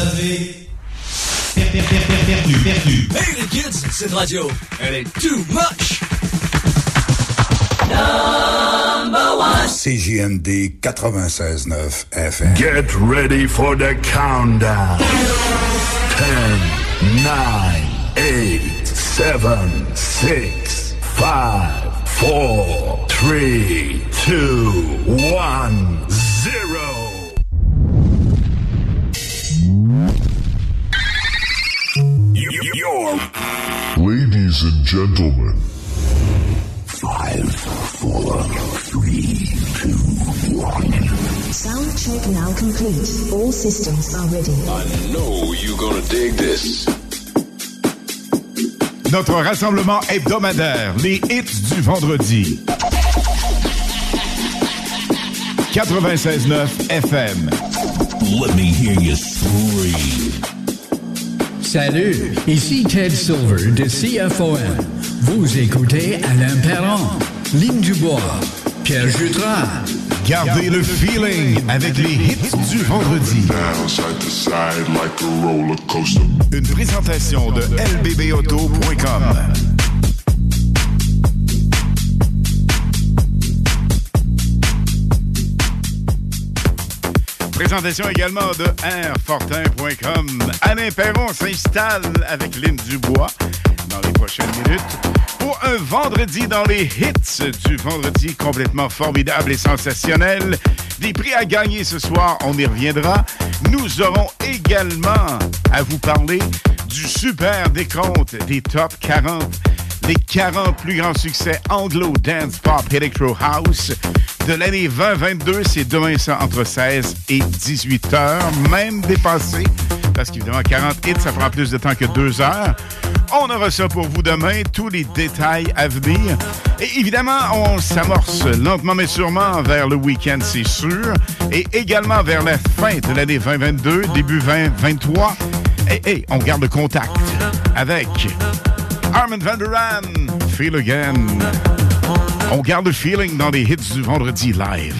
avez perdu, perdu, perdu. Hey les kids, cette radio, elle est too much. Number one. CJMD 96.9 FM. Get ready for the countdown. 10, 9, 8, 7, 6, 5, 4, 3, 2, 1, 0. Ladies and gentlemen. Five, four, three, two, one. Sound check now complete. All systems are ready. I know you're gonna dig this. Notre rassemblement hebdomadaire, les hits du vendredi. 96.9 FM. Let me hear you scream. Salut, ici Ted Silver de CFOM. Vous écoutez Alain Perron, Lynn Dubois, Pierre Jutras. Gardez le feeling avec les hits du vendredi. Une présentation de lbbauto.com. Présentation également de airfortin.com. Alain Perron s'installe avec Lynn Dubois dans les prochaines minutes pour un vendredi dans les hits du vendredi complètement formidable et sensationnel. Des prix à gagner ce soir, on y reviendra. Nous aurons également à vous parler du super décompte des top 40 les 40 plus grands succès anglo dance pop electro house de l'année 2022. C'est demain ça entre 16 et 18 heures, même dépassé, parce qu'évidemment 40 hits, ça prend plus de temps que deux heures. On aura ça pour vous demain, tous les détails à venir. Et évidemment, on s'amorce lentement mais sûrement vers le week-end, c'est sûr, et également vers la fin de l'année 2022, début 2023. Et, et on garde le contact avec Armin Van Der Laan, Feel Again. On garde le feeling dans les hits du vendredi live.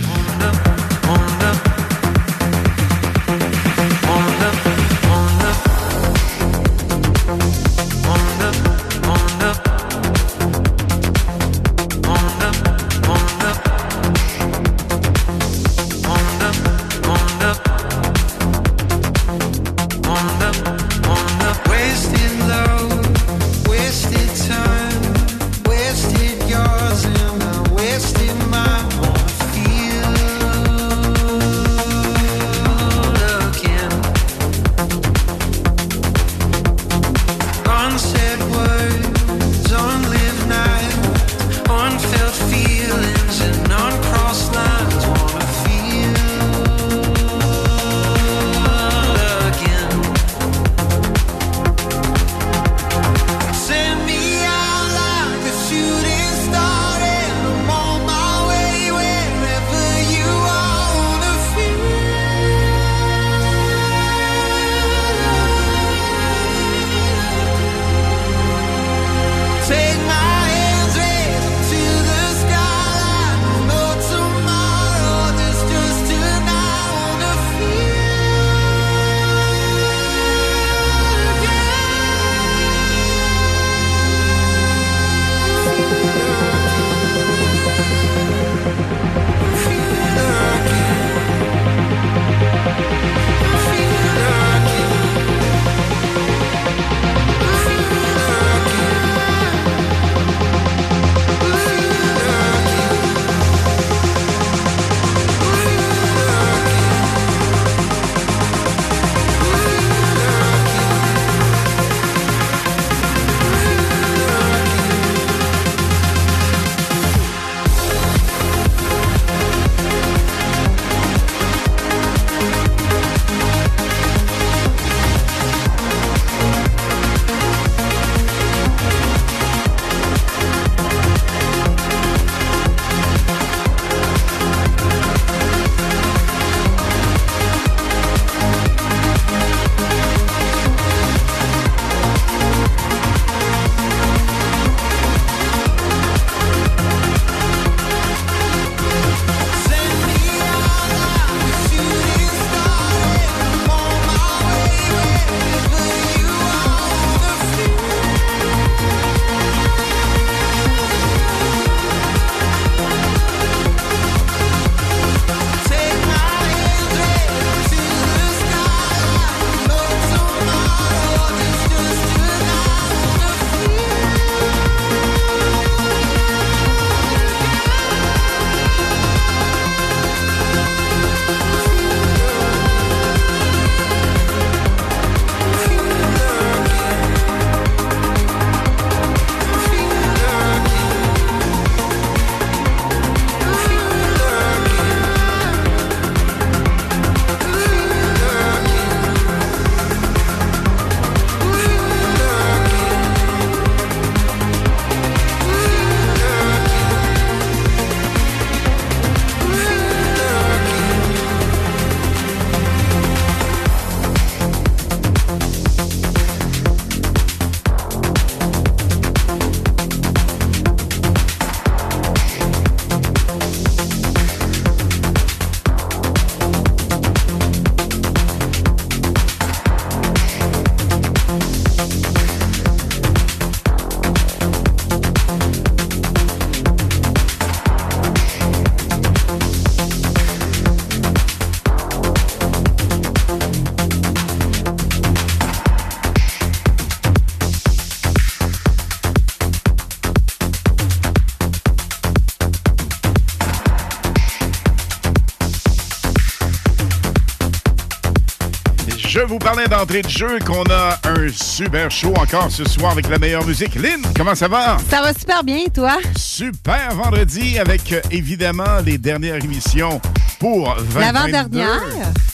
vous parler d'entrée de jeu qu'on a un super show encore ce soir avec la meilleure musique. Lynn, comment ça va? Ça va super bien, toi? Super vendredi avec euh, évidemment les dernières émissions pour 2022. L'avant-dernière.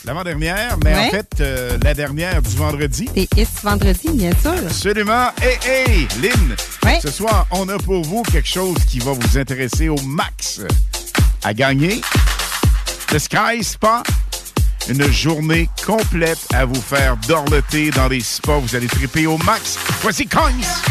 L'avant-dernière, mais en fait, euh, la dernière du vendredi. Et ce vendredi, bien sûr. Absolument. Hey, hey, Lynn, ouais. ce soir, on a pour vous quelque chose qui va vous intéresser au max à gagner. The Sky Spa une journée complète à vous faire dorloter dans les spots. Vous allez triper au max. Voici Kongs!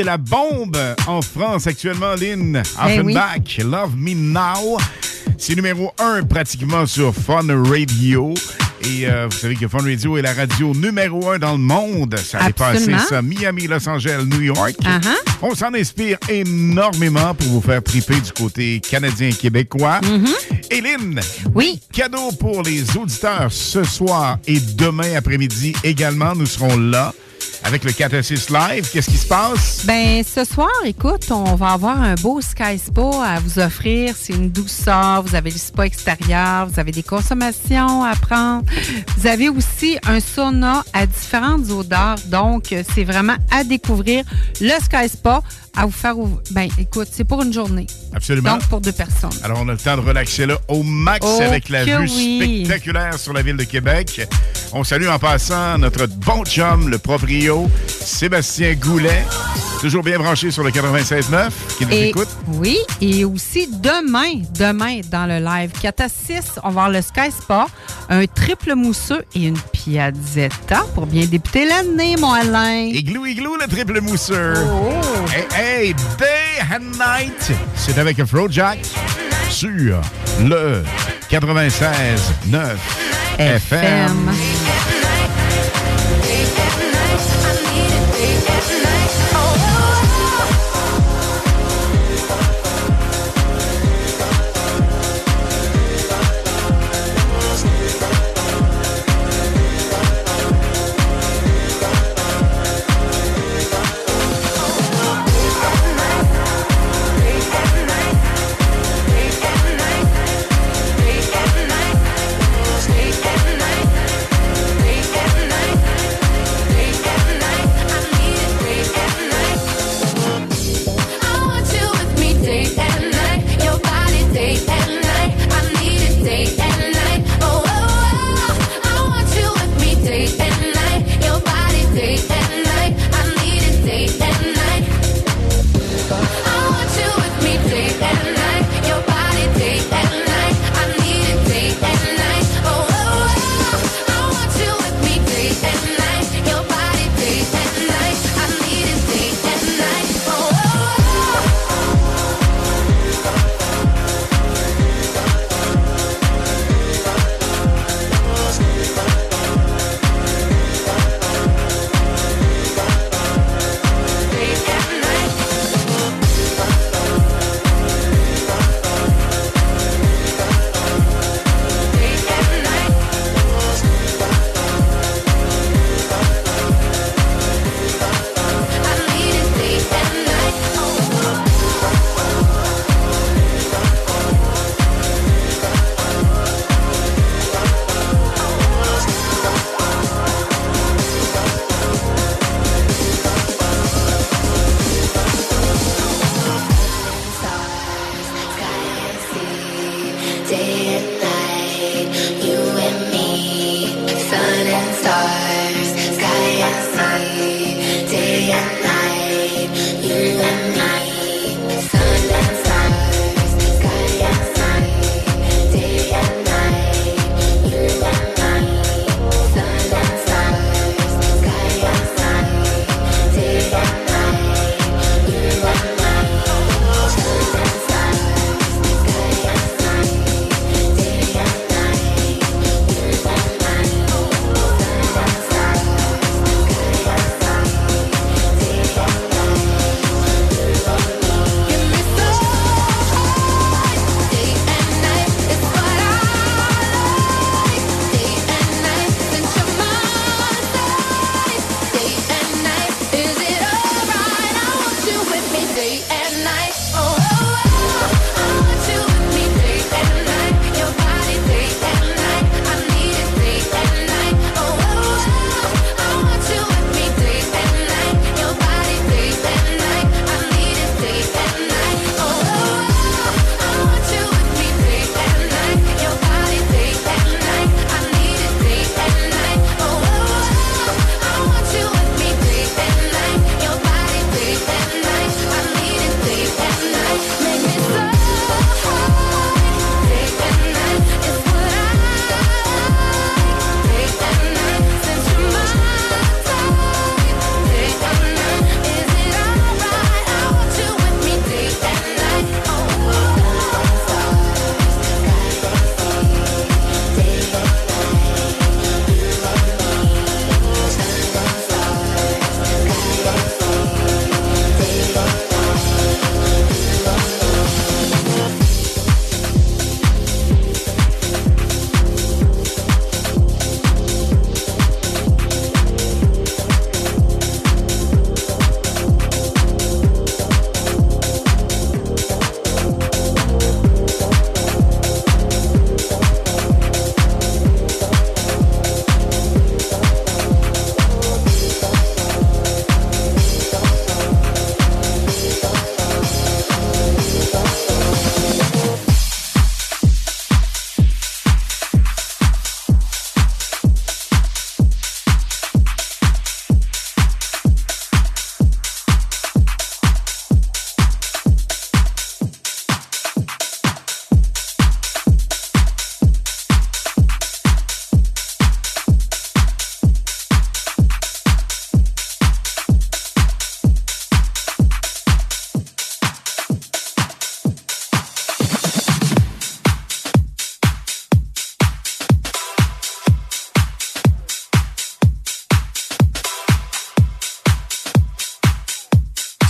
C'est la bombe en France actuellement, Lynn. Eh oui. Offenbach, Love Me Now. C'est numéro un pratiquement sur Fun Radio. Et euh, vous savez que Fun Radio est la radio numéro un dans le monde. Ça a dépassé ça. Miami, Los Angeles, New York. Uh-huh. On s'en inspire énormément pour vous faire triper du côté canadien et québécois. Et Lynn, Mm-hmm. oui. cadeau pour les auditeurs ce soir et demain après-midi également. Nous serons là avec le 4 à 6 Live. Qu'est-ce qui se passe? Ben, ce soir, écoute, on va avoir un beau Sky Spa à vous offrir. C'est une douceur. Vous avez le spa extérieur. Vous avez des consommations à prendre. Vous avez aussi un sauna à différentes odeurs. Donc, c'est vraiment à découvrir. Le Sky Spa à vous faire. ouv- Ben, écoute, c'est pour une journée. Absolument. Donc, pour deux personnes. Alors, on a le temps de relaxer là au max Oh avec la vue oui. spectaculaire sur la ville de Québec. On salue en passant notre bon chum, le proprio, Sébastien Goulet, toujours bien branché sur le 96.9, qui nous Et, écoute. Oui, et aussi demain, demain, dans le live 4 à 6, on va avoir le Sky Spa, un triple mousseux et une piazzetta pour bien débuter l'année, mon Alain. Igloo, igloo, le triple mousseur. Oh. Hey, hey, day and night. C'est avec Afrojack sur le 96.9 FM. Stay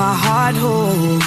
my heart whole.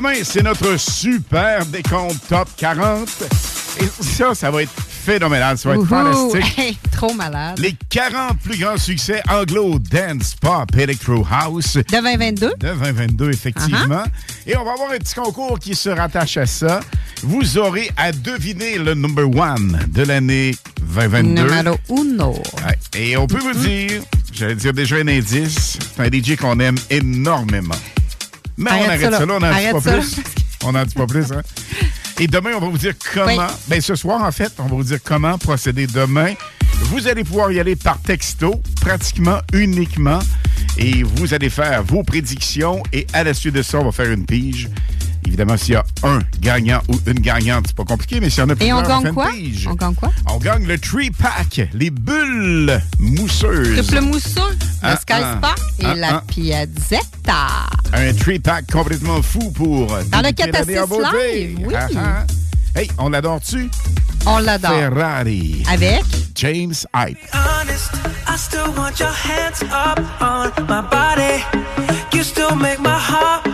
Demain, c'est notre super décompte top 40. Et ça, ça va être phénoménal. Ça va être Ouhou! fantastique. Hey, trop malade. Les 40 plus grands succès anglo, dance, pop, electro house. De 2022? De 2022, effectivement. Uh-huh. Et on va avoir un petit concours qui se rattache à ça. Vous aurez à deviner le number one de l'année 2022. Numéro uno. Et on peut vous dire, j'allais dire déjà un indice, c'est un DJ qu'on aime énormément. Mais on Arrête ça, là. on n'en dit pas ça, plus. On n'en dit pas plus, hein? Et demain, on va vous dire comment. Oui. Ben, ce soir, en fait, on va vous dire comment procéder demain. Vous allez pouvoir y aller par texto, pratiquement uniquement. Et vous allez faire vos prédictions. Et à la suite de ça, on va faire une pige. Évidemment, s'il y a un gagnant ou une gagnante, c'est pas compliqué, mais s'il y en a Et plusieurs on gagne quoi? On gagne quoi? on gagne le Tree Pack, les bulles mousseuses. Triple mousseux, le Ah, Sky ah, Spa et ah, la. Piazzetta. Un Tree Pack complètement fou pour Dans le débuter 4 à l'année en 6 beauté. live, oui. Ah, ah. Hey, on l'adore-tu? On l'adore. Ferrari. Avec? James Hype. honest, I still want your hands up on my body. You still make my heart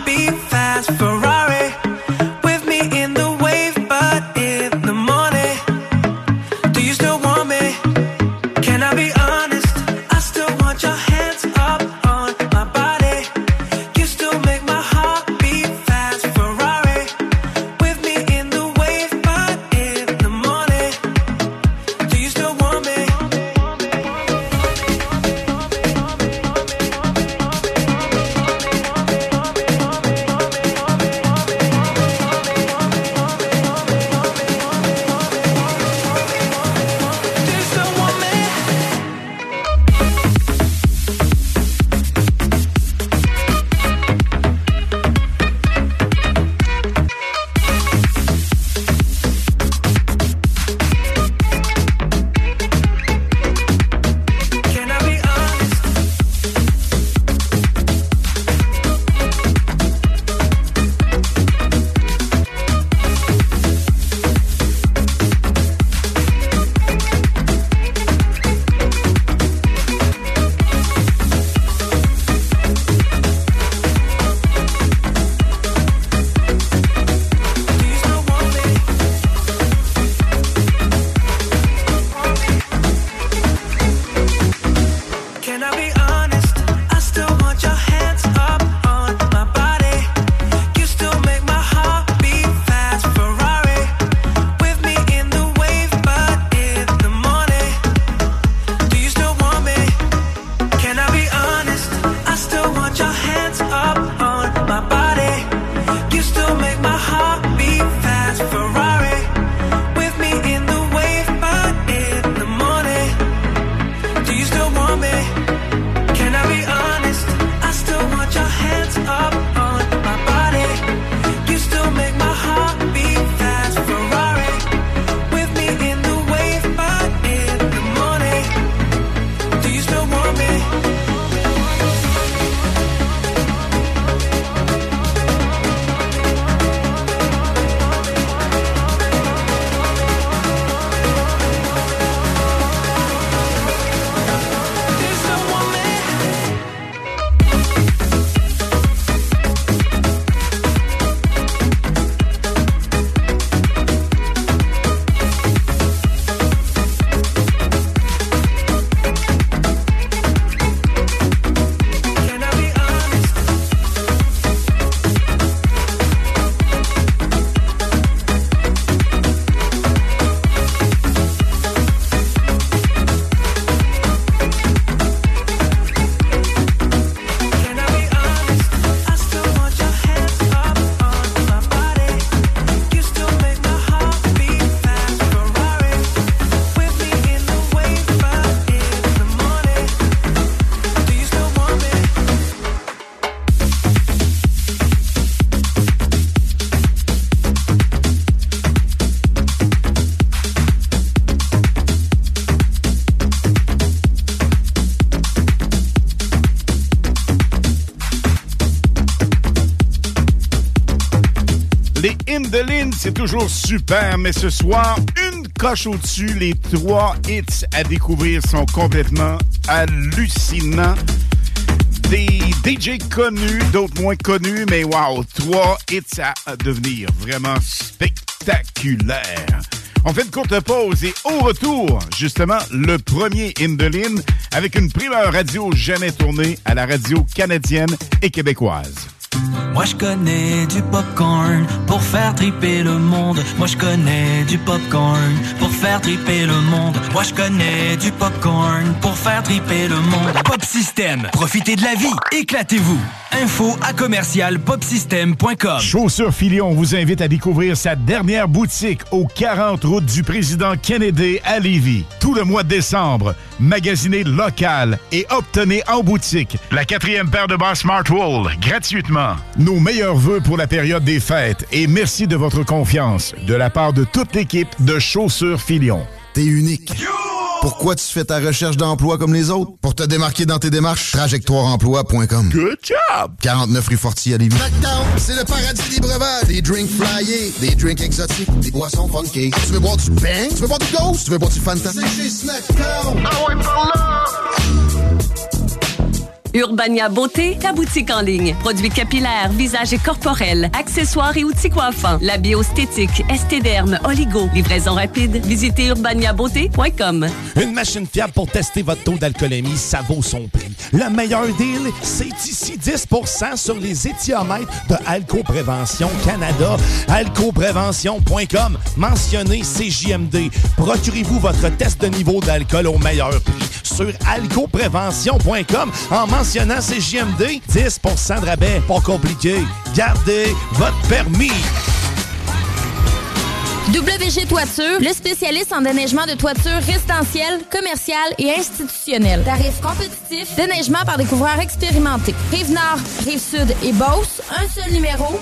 c'est toujours super, mais ce soir, une coche au-dessus, les trois hits à découvrir sont complètement hallucinants. Des DJ connus, d'autres moins connus, mais wow, trois hits à devenir vraiment spectaculaires. On fait une courte pause et au retour, justement, le premier Indoline avec une primeur radio jamais tournée à la radio canadienne et québécoise. Moi je connais du popcorn pour faire triper le monde. Moi je connais du popcorn pour faire triper le monde. Moi je connais du popcorn pour faire triper le monde. Pop System, profitez de la vie, éclatez-vous. Info à commercial popsystem.com. Chaussures Filion vous invite à découvrir sa dernière boutique au 40 route du président Kennedy à Lévis. Tout le mois de décembre, magasinez local et obtenez en boutique la quatrième paire de bas Smartwool gratuitement. nos meilleurs voeux pour la période des fêtes et merci de votre confiance de la part de toute l'équipe de Chaussures Filion. T'es unique. Pourquoi tu fais ta recherche d'emploi comme les autres? Pour te démarquer dans tes démarches, trajectoireemploi.com. Good job! 49 rue Fortier à Lévis. Snackdown, c'est le paradis des breuvages. Des drinks flyés, des drinks exotiques, des boissons funky. Tu veux boire du bang? Tu veux boire du ghost? Tu veux boire du Fanta? C'est chez Snackdown. Ah ouais, par là! Urbania Beauté, ta boutique en ligne. Produits capillaires, visage et corporels, accessoires et outils coiffants. La bioesthétique, estéderme, oligo. Livraison rapide. Visitez urbaniabeauté.com. Une machine fiable pour tester votre taux d'alcoolémie, ça vaut son prix. Le meilleur deal, c'est ici 10% sur les éthiomètres de Alco Prévention Canada. Alcoprévention.com. Mentionnez CJMD. Procurez-vous votre test de niveau d'alcool au meilleur prix sur alcoprévention.com en mentionnant CJMD. 10 de rabais. Pas compliqué. Gardez votre permis. WG Toiture, le spécialiste en déneigement de toiture résidentielle, commerciale et institutionnelle. Tarifs compétitifs, déneigement par des couvreurs expérimentés. Rive-Nord, Rive-Sud et Beauce, un seul numéro,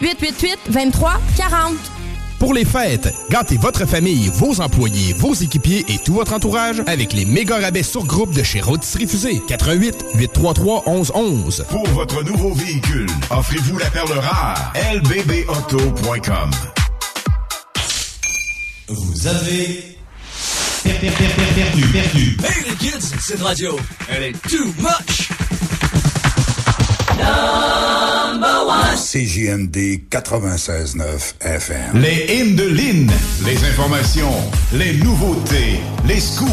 581-888-2340. Pour les fêtes, gâtez votre famille, vos employés, vos équipiers et tout votre entourage avec les méga rabais sur groupe de chez Rôtisserie Fusée. 88 833 1111. Pour votre nouveau véhicule, offrez-vous la perle rare. lbbauto.com Vous avez per- per- per- per- perdu, perdu. Hey les kids, cette radio, elle est too much. CJMD 96.9 FM. Les hymnes de Lynn, les informations, les nouveautés, les scoops,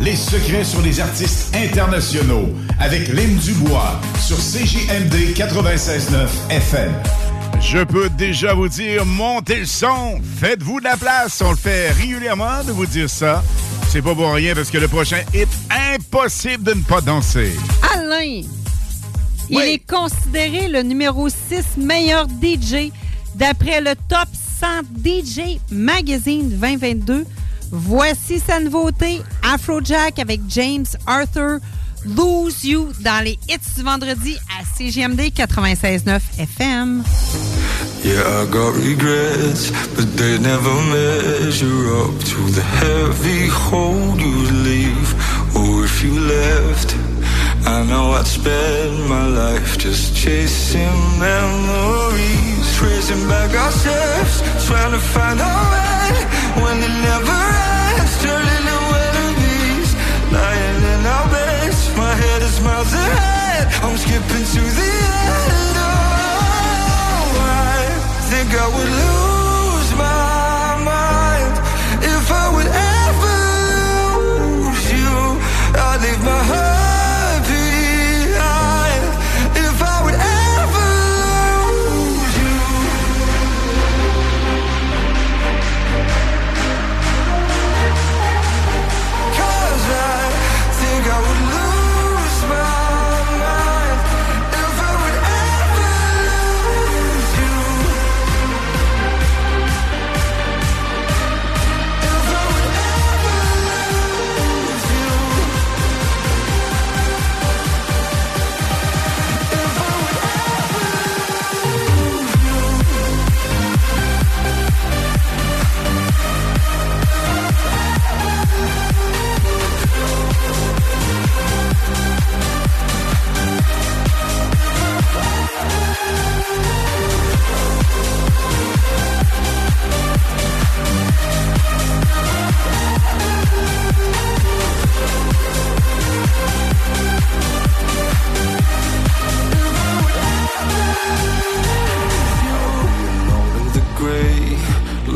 les secrets sur les artistes internationaux avec Lynn Dubois sur CJMD 96.9 FM. Je peux déjà vous dire, montez le son, faites-vous de la place. On le fait régulièrement de vous dire ça. C'est pas pour rien parce que le prochain hit, impossible de ne pas danser. Alain, il est considéré le numéro 6 meilleur DJ d'après le Top 100 DJ Magazine 2022. Voici sa nouveauté, Afrojack avec James Arthur, Lose You dans les hits du vendredi à CGMD 96.9 FM. Yeah, I got regrets, but they never measure up to the heavy hold you leave. Or if you left, I know I'd spend my life just chasing memories, tracing back our steps, trying to find our way when it never ends, turning to enemies, lying in our beds. My head is miles ahead, I'm skipping to the end. Oh, I think I would lose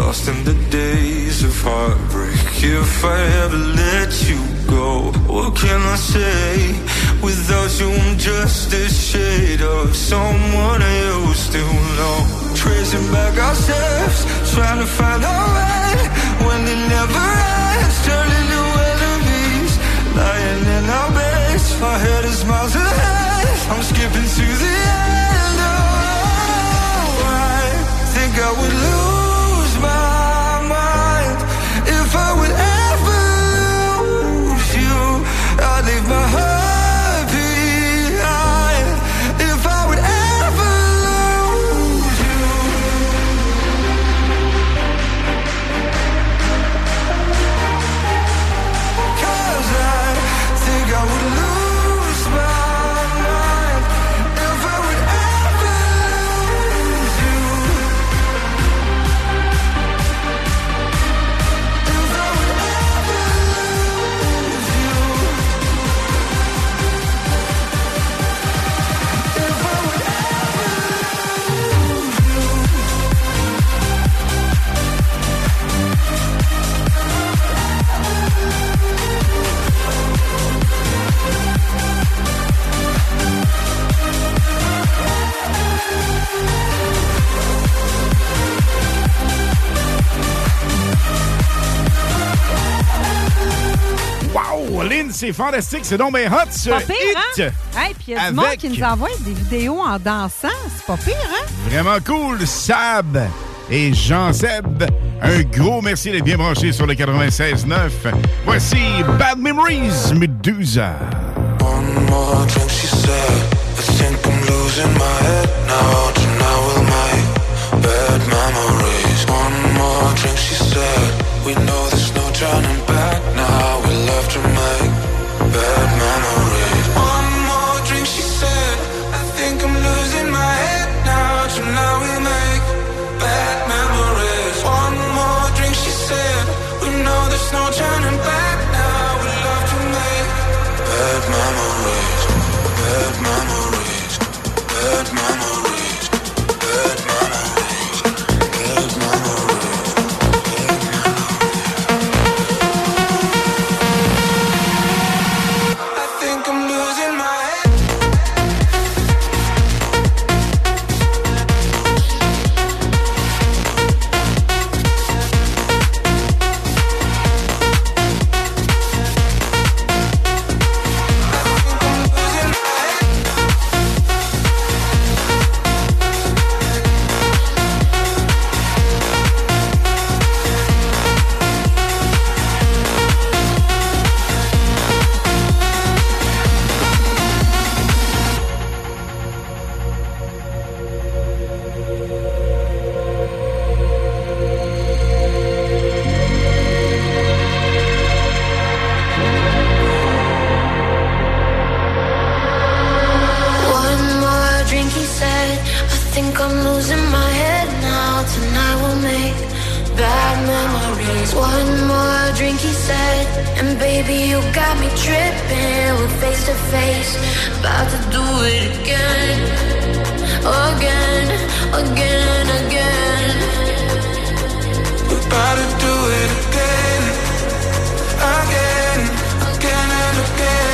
lost in the days of heartbreak. If I ever let you go, what can I say? Without you, I'm just a shade of someone I used to know. Tracing back our steps, trying to find our way when it never ends, turning to enemies, lying in our beds. My head is miles ahead, I'm skipping to the end. Oh, I think I would lose I would ever c'est fantastique, c'est donc bien hot, ce Pas pire, hit. hein? Hey, puis il y a du monde Avec- qui nous envoie des vidéos en dansant. C'est pas pire, hein? Vraiment cool, Sab et Jean-Seb. Un gros merci d'être bien branchés sur le 96.9. Voici Bad Memories, Medusa. One more drink, she said. I think I'm losing my head now. Tonight make bad memories. One more drink, she said. We know there's no turning back We make bad memories. One more drink, she said. I think I'm losing my head now. We'll make bad memories. One more drink, she said. We know there's no turning back now. We love to make bad memories. Bad memories. Bad memories. To face, about to do it again. Again, again, again. About to do it again. Again, again and again.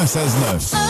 às 9.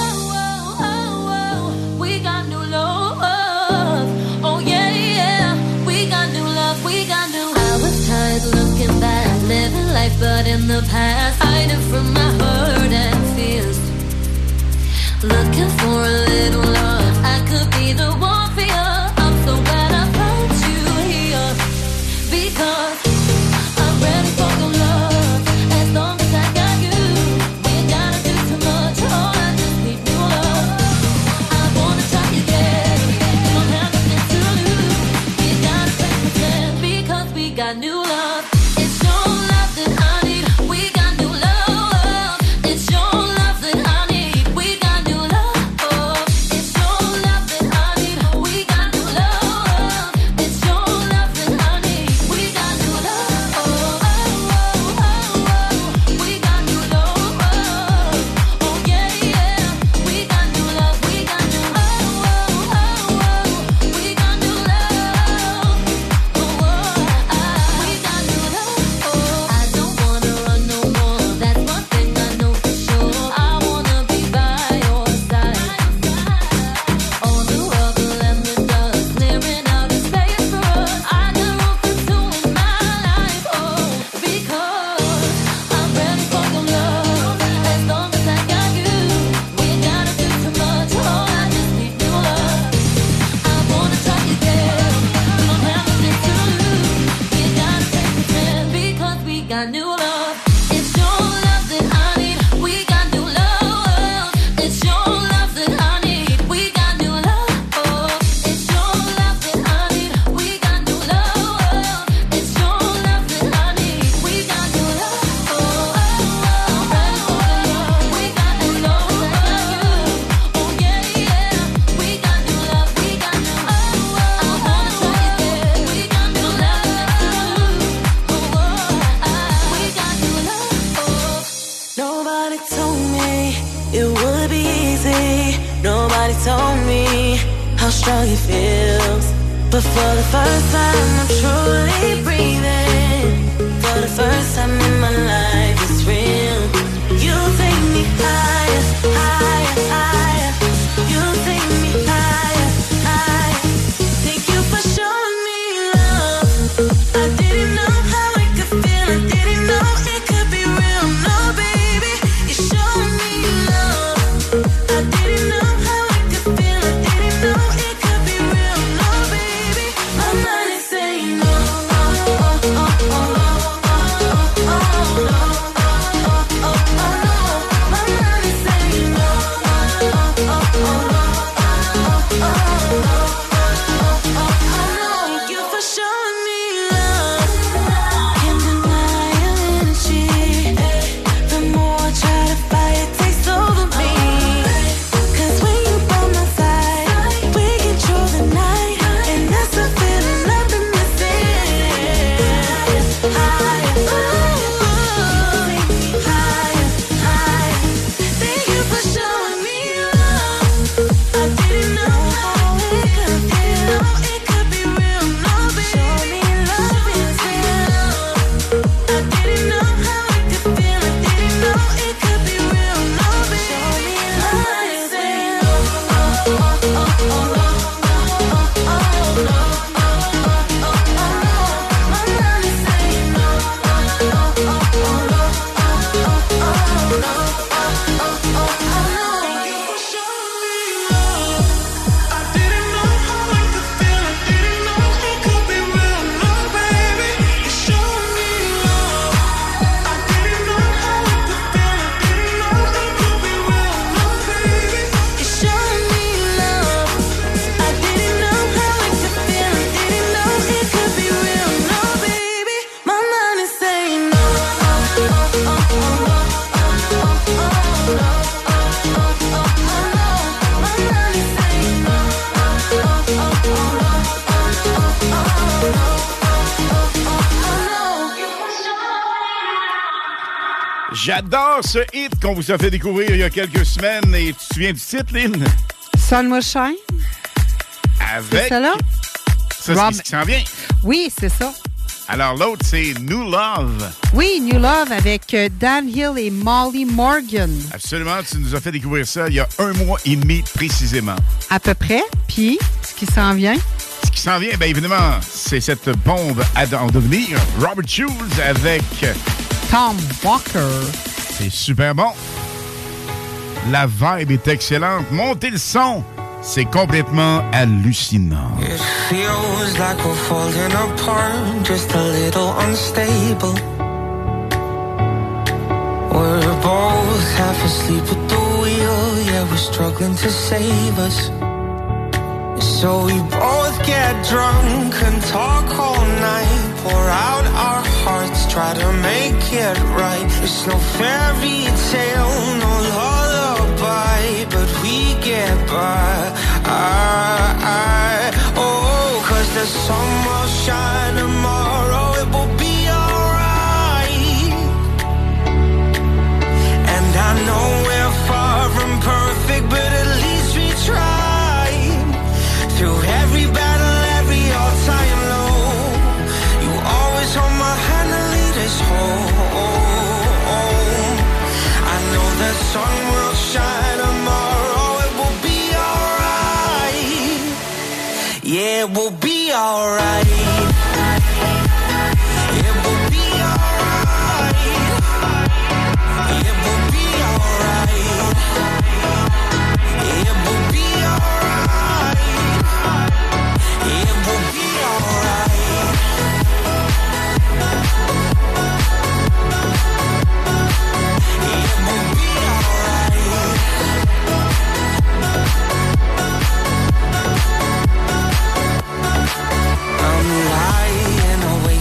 Qu'on vous a fait découvrir il y a quelques semaines. Et tu te souviens du titre, Lynn? Sunshine. Avec. ça, là? Ça, c'est Rob- ce qui s'en vient. Oui, c'est ça. Alors, l'autre, c'est New Love. Oui, New Love avec euh, Dan Hill et Molly Morgan, Absolument, tu nous as fait découvrir ça il y a un mois et demi précisément. à peu près. Puis, ce qui s'en vient, Ce qui s'en vient, bien évidemment, c'est cette bombe à en devenir. Robert Schulz avec. Tom Walker. C'est super bon. La vibe est excellente. Montez le son. C'est complètement hallucinant. It feels like we're falling apart, just a little unstable. We're both half asleep at the wheel, yeah, we're struggling to save us. So we both get drunk and talk all night, pour out our try to make it right. It's no fairy tale, no lullaby, but we get by. I, I, oh, cause the sun will shine tomorrow, it will be alright. And I know we're far from perfect, but at least we tried. Through sun will shine tomorrow, it will be alright. Yeah, it will be alright. It will be alright. It will be alright. It will be alright. It will be alright.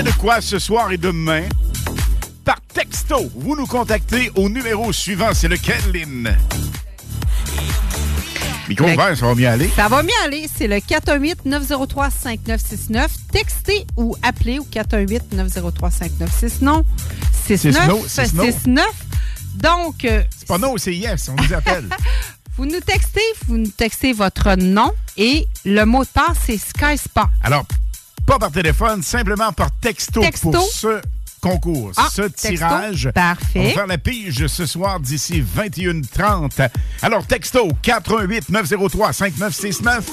De quoi ce soir et demain? Par texto, vous nous contactez au numéro suivant. C'est lequel, Lynn? Micro Le- ouvert, ça va bien aller? Ça va bien aller. C'est le 418-903-5969. Textez ou appelez au 418-903-5969. 69 Six no, six no. 69. Donc, euh, C'est pas non, c'est yes, on nous appelle. vous nous textez, vous nous textez votre nom et le mot de passe, c'est Sky Spa. Alors, pas par téléphone, simplement par texto, Texto. pour ce concours, Ah, ce texto. tirage. Parfait. On va faire la pige ce soir d'ici 21h30. Alors, texto 418 903 5969.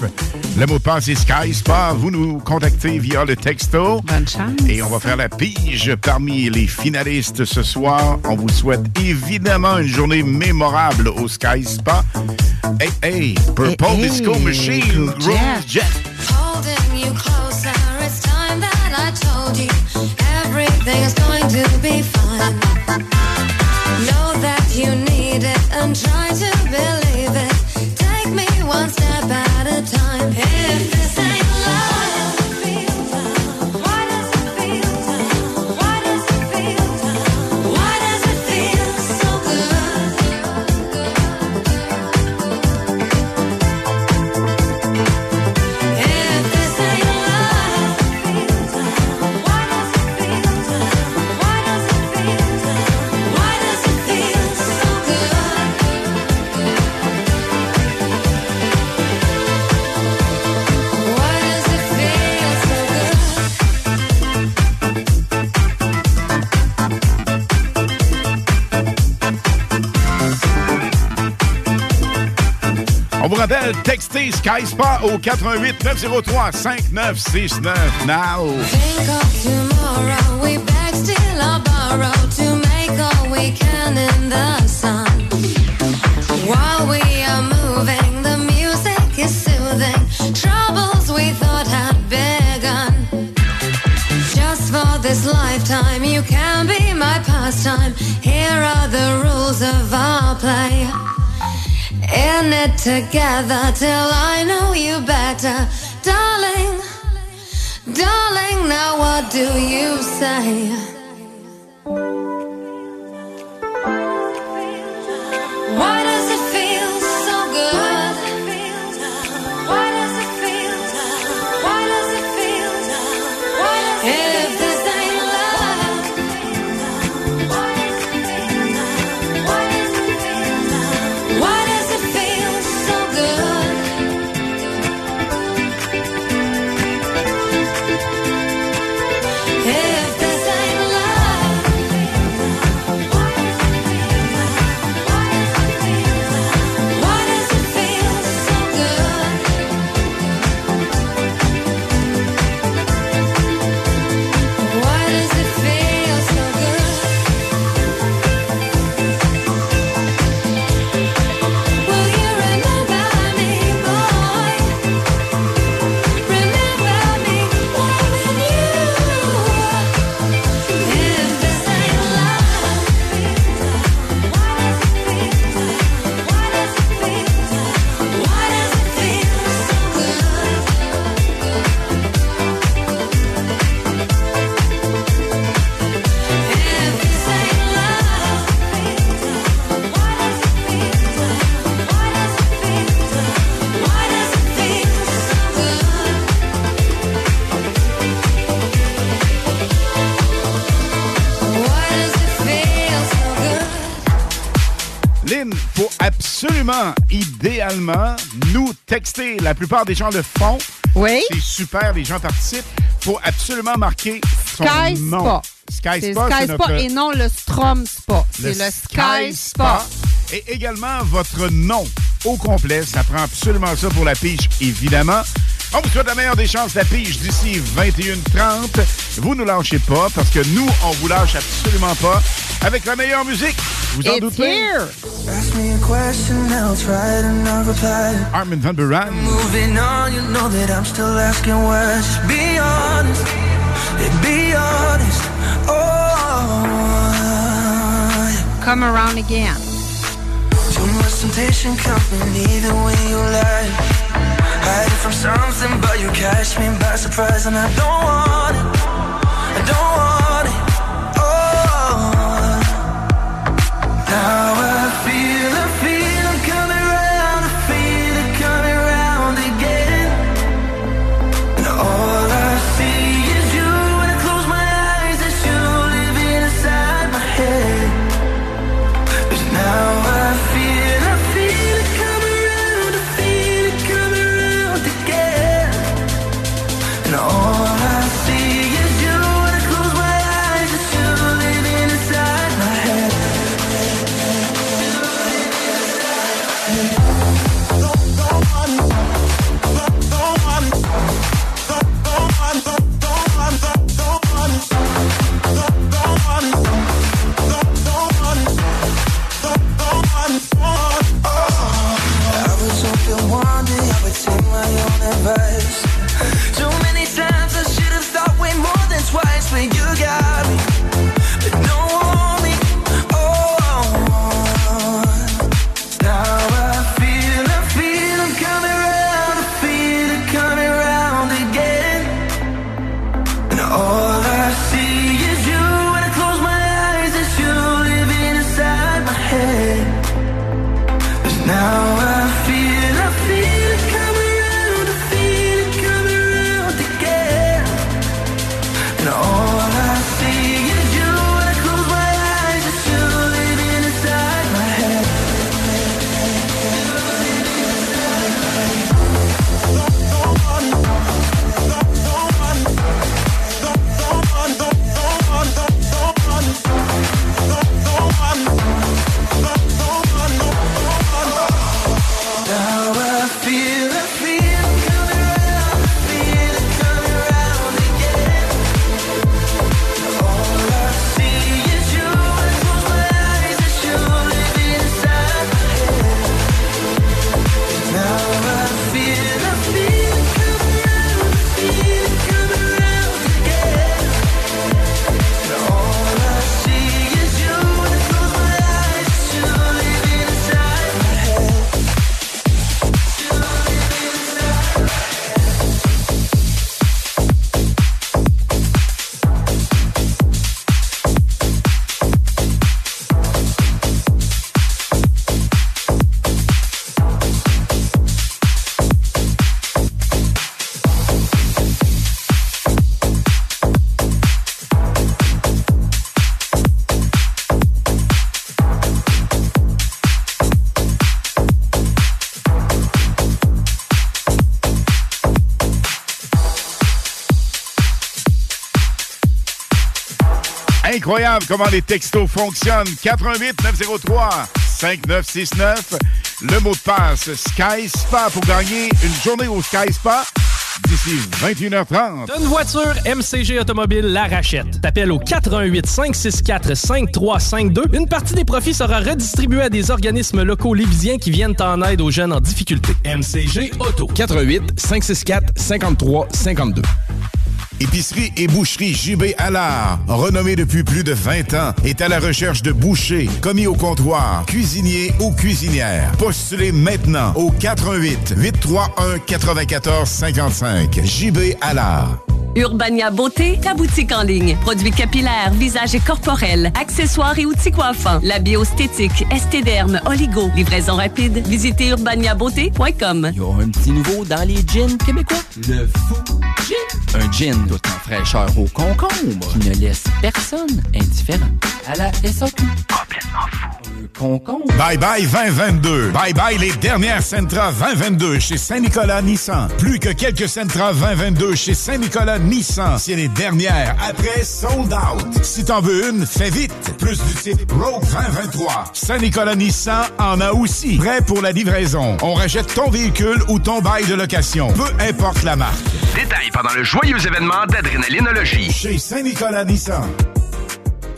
Le mot de passe est Sky Spa. Vous nous contactez via le texto. Bonne chance. Et on va faire la pige parmi les finalistes ce soir. On vous souhaite évidemment une journée mémorable au Sky Spa. Hey, hey, Purple Hey, hey, Disco Machine, Rose Jet. Holding everything is going to be fine. Know that you need it and try to believe rappelle, textez Sky Spa au 88 903 5969 now. Think of tomorrow, we steal or borrow to make all we can in the sun. While we are moving, the music is soothing. Troubles we thought had begun. Just for this lifetime, you can be my pastime. Here are the rules of our play. In it together till I know you better, darling. Darling, now what do you say? Idéalement, idéalement, nous texter. La plupart des gens le font. Oui. C'est super, les gens participent. faut absolument marquer son Sky nom. Spa. Sky C'est Spa, Sky Spa notre- et non le Strom Spa. C'est le Sky Spa. Et également votre nom au complet. Ça prend absolument ça pour la pige, évidemment. On vous souhaite la meilleure des chances, la pige d'ici 21h30. Vous ne lâchez pas parce que nous, on vous lâche absolument pas avec la meilleure musique. Vous en It's doutez? here. Ask me a question, I'll try to not reply. Armin van Buren. Moving on, you know that I'm still asking why. Just be honest, be honest. Oh, Come around again. too much temptation coming either way you lie. Hiding from something, but you catch me by surprise, and I don't want it. I don't want it. Oh, now I Comment les textos fonctionnent. 88 903 5969. Le mot de passe Sky Spa pour gagner une journée au Sky Spa d'ici 21h30. T'as une voiture, MCG Automobile la rachète. T'appelles au 418 564 5352. Une partie des profits sera redistribuée à des organismes locaux lévisiens qui viennent en aide aux jeunes en difficulté. MCG Auto. 88 564 53 52. Épicerie et boucherie JB Allard, renommée depuis plus de 20 ans, est à la recherche de bouchers, commis au comptoir, cuisiniers ou cuisinières. Postulez maintenant au 88 831 94 55. JB Allard. Urbania Beauté, ta boutique en ligne. Produits capillaires, visage et corporels, accessoires et outils coiffants. La biostétique, estéderme, oligo. Livraison rapide. Visitez urbaniabeauté.com. Il y a un petit nouveau dans les jeans québécois. Le fou gin. Un gin tout en fraîcheur au concombre qui ne laisse personne indifférent. À la SAQ. Complètement fou. Concombre. Bye bye 2022. Bye bye les dernières Sentra 2022 chez Saint-Nicolas Nissan. Plus que quelques Sentra 2022 chez Saint-Nicolas Nissan. C'est les dernières. Après, sold out. Si t'en veux une, fais vite. Plus du type Rogue 2023. Saint-Nicolas Nissan en a aussi. Prêt pour la livraison. On rachète ton véhicule ou ton bail de location. Peu importe la marque. Détails pendant le joyeux événement d'Adrénalinologie. Chez Saint-Nicolas Nissan.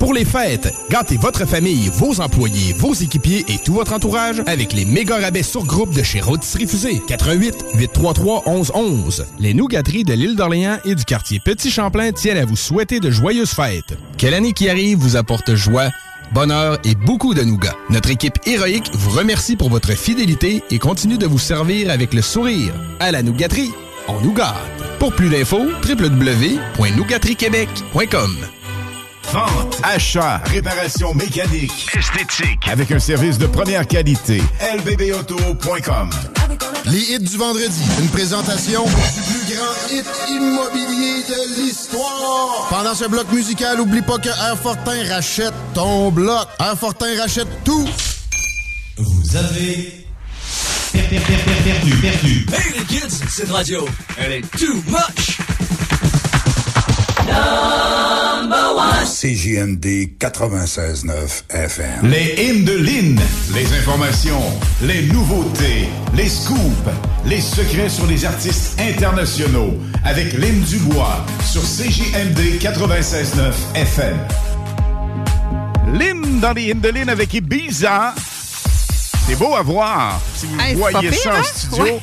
Pour les fêtes, gâtez votre famille, vos employés, vos équipiers et tout votre entourage avec les méga rabais sur groupe de chez Rôtisserie Fusée. 88 833 1111. Les nougateries de l'île d'Orléans et du quartier Petit Champlain tiennent à vous souhaiter de joyeuses fêtes. Quelle année qui arrive vous apporte joie, bonheur et beaucoup de nougats. Notre équipe héroïque vous remercie pour votre fidélité et continue de vous servir avec le sourire. À la nougaterie, on nous gâte. Pour plus d'infos, www.nougateriequebec.com. Vente, achat, réparation mécanique, esthétique, avec un service de première qualité. lbbauto.com. Les hits du vendredi. Une présentation du plus grand hit immobilier de l'histoire. Pendant ce bloc musical, oublie pas que Air Fortin rachète ton bloc. Air Fortin rachète tout. Vous avez perdu, perdu, perdu. Hey les kids, cette radio, elle est too much. Number one. CJMD 96.9 FM. Les hymnes de Lynn, les informations, les nouveautés, les scoops, les secrets sur les artistes internationaux avec Lynn Dubois sur CJMD 96.9 FM. Lynn dans les hymnes de Lynn avec Ibiza. C'est beau à voir si vous Hey, voyez ça pire, en hein? studio. Ouais.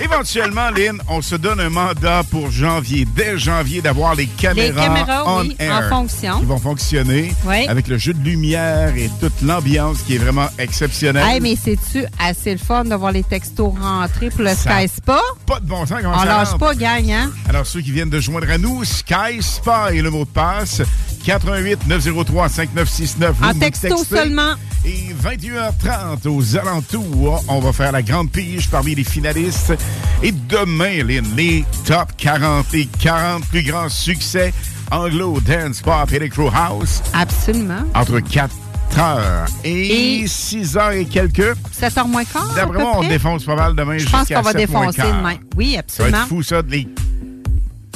Éventuellement, Lynn, on se donne un mandat pour janvier, dès janvier, d'avoir les caméras, caméras, on oui, air en fonction. qui vont fonctionner Oui. avec le jeu de lumière et toute l'ambiance qui est vraiment exceptionnelle. Hey, mais c'est-tu assez le fun de voir les textos rentrer pour le Ça Sky Spa? Pas de bon sens comment On ça lâche rentre? pas, gang, hein? Alors, ceux qui viennent de joindre à nous, Sky Spa est le mot de passe. 88 903 5969. Vous En texto textez. seulement. Et 21h30 aux alentours, on va faire la grande pige parmi les finalistes. Et demain, Lynn, les top 40, les 40 plus grands succès anglo, dance, pop, electro house. Absolument. Entre 4 heures et, Et- 6 heures et quelques. 7 h moins quart, D'après moi, on défonce pas mal demain Je pense qu'on va 7 moins défoncer demain. Oui, Ça va absolument. être fou, ça, les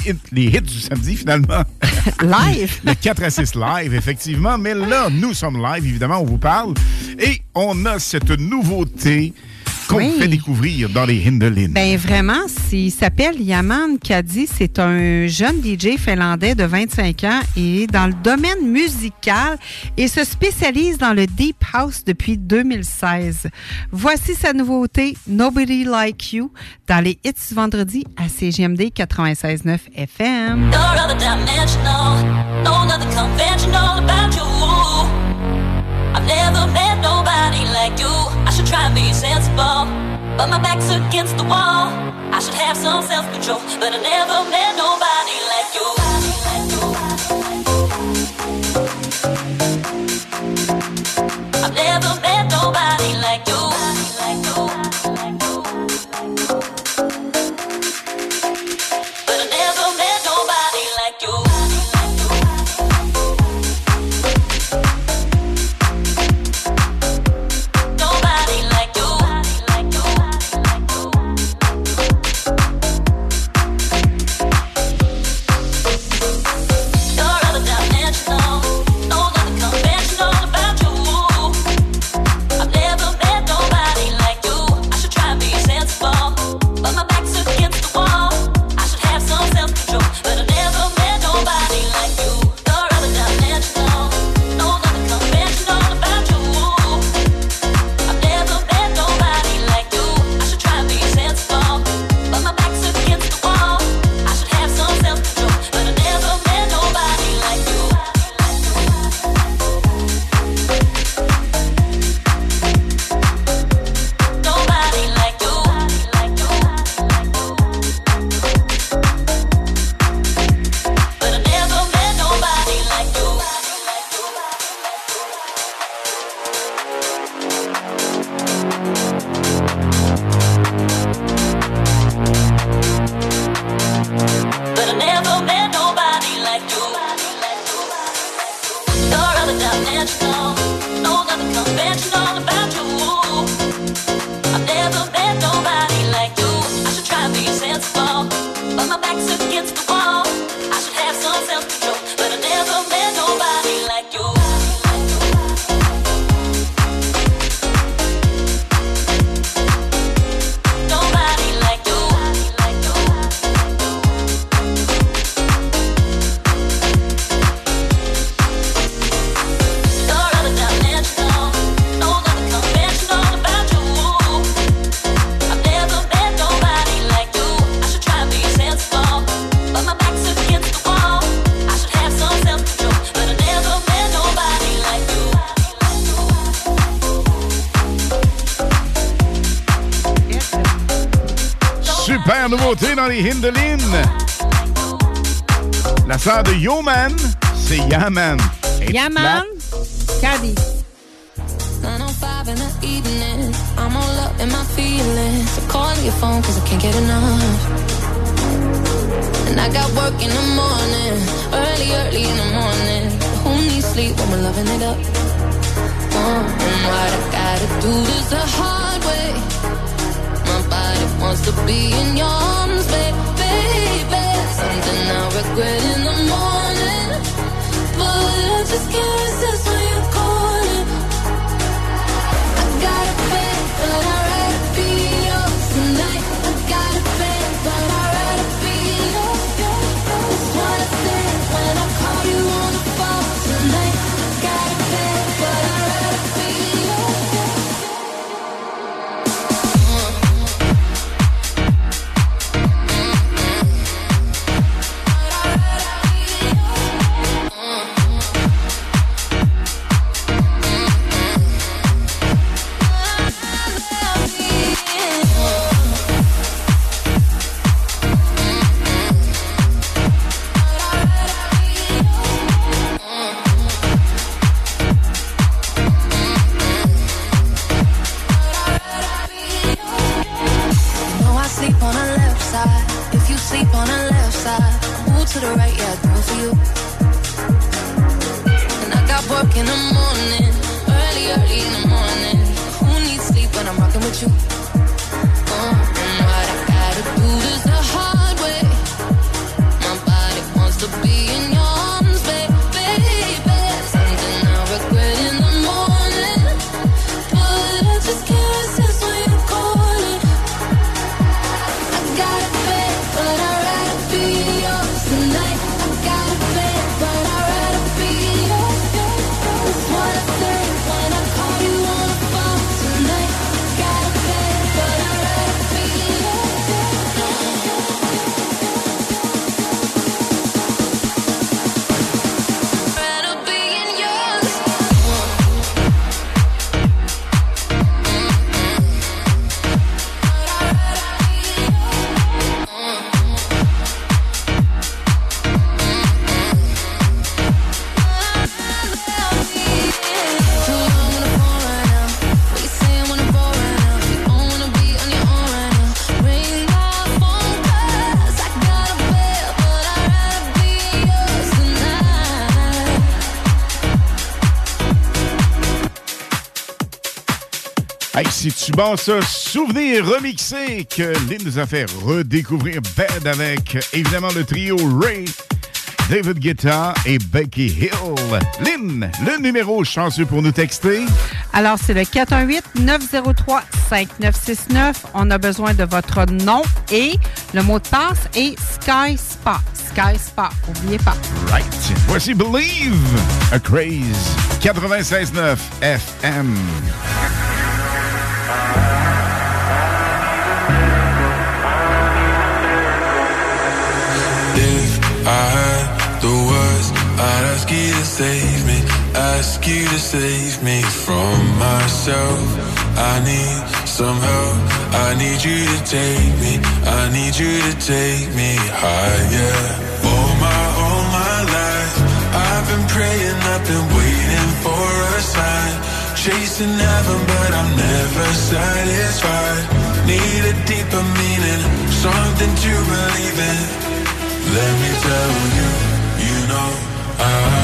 hits, les hits du samedi, finalement. Live? Le 4 à 6 live, effectivement. Mais là, nous sommes live, évidemment, on vous parle. Et on a cette nouveauté qu'on Oui. fait découvrir dans les Hindelin. Ben vraiment, il s'appelle Yaman Kadi. C'est un jeune DJ finlandais de 25 ans et est dans le domaine musical et se spécialise dans le deep house depuis 2016. Voici sa nouveauté Nobody Like You dans les hits du vendredi à CGMD 96.9 FM. You're other dimensional, no nothing conventional about you. I've never met nobody like you. I should try and be sensible, but my back's against the wall. I should have some self control, but I never met nobody like you. Nouveauté dans. La sœur de Yo Man, c'est Yaman. Et Yaman, Caddy. 905 in the evening. I'm all up in my feelings. So call your phone cause I can't get enough. And I got work in the morning. Early, early in the morning. Who needs sleep when we're loving it up? Uh, and what I gotta do this the hard regret in the morning. But I just can't bon ça? Souvenir remixé que Lynn nous a fait redécouvrir Bed avec évidemment le trio Ray, David Guetta et Becky Hill. Lynn, le numéro chanceux pour nous texter. Alors, c'est le 418-903-5969. On a besoin de votre nom et le mot de passe est Sky Spa. Sky Spa, n'oubliez pas. Right. Voici Believe, a Craze, 96.9 FM. I had the words, I'd ask you to save me, ask you to save me from myself. I need some help, I need you to take me, I need you to take me higher. All my, all my life, I've been praying, I've been waiting for a sign. Chasing heaven, but I'm never satisfied. Need a deeper meaning, something to believe in. Let me tell you, you know, I,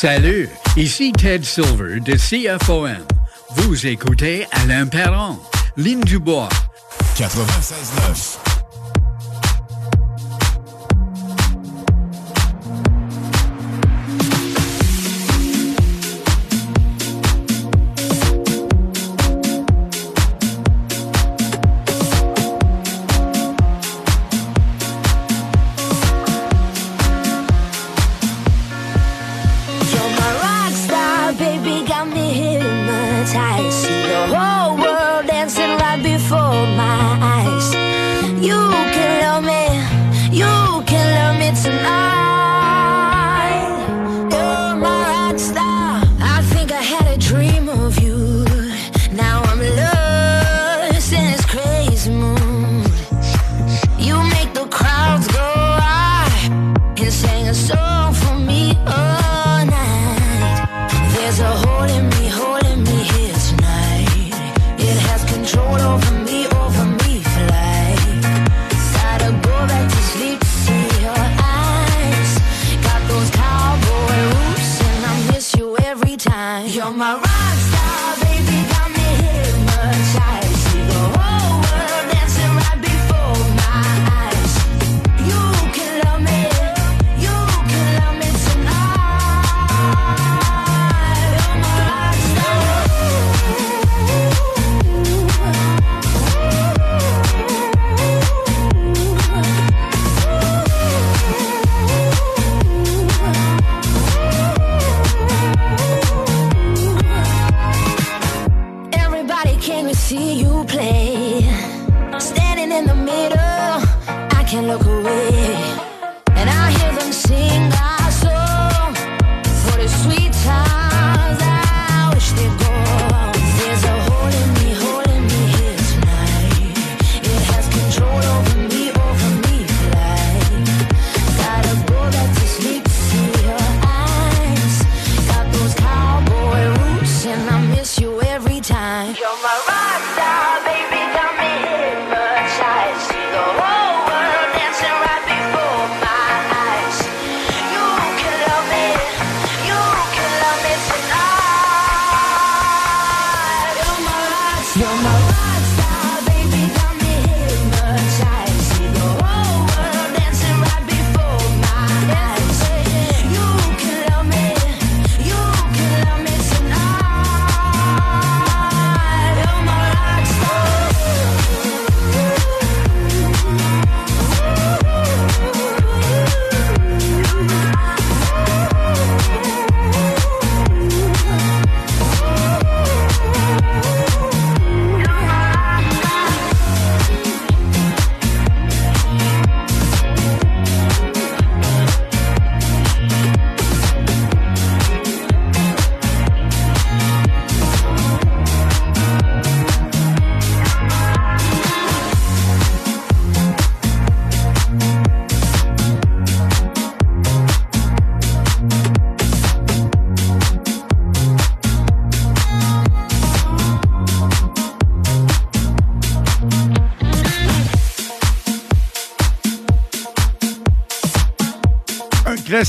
Salut, ici Ted Silver de CFOM. Vous écoutez Alain Perron, Lynn Dubois.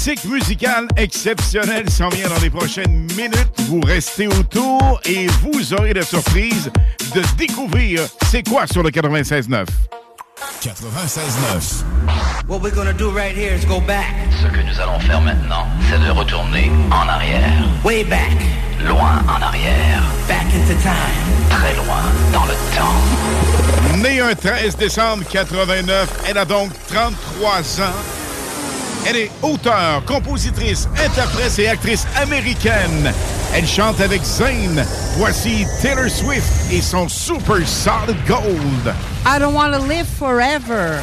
Classique musical exceptionnel s'en vient dans les prochaines minutes. Vous restez autour et vous aurez la surprise de découvrir c'est quoi sur le 96.9. 96.9. What we're gonna do right here is go back. Ce que nous allons faire maintenant, c'est de retourner en arrière. Way back. Loin en arrière. Back into time. Très loin dans le temps. Née un 13 décembre 89, elle a donc 33 ans. Elle est auteure, compositrice, interprète et actrice américaine. Elle chante avec Zayn. Voici Taylor Swift et son Super Solid Gold. I don't want to live forever.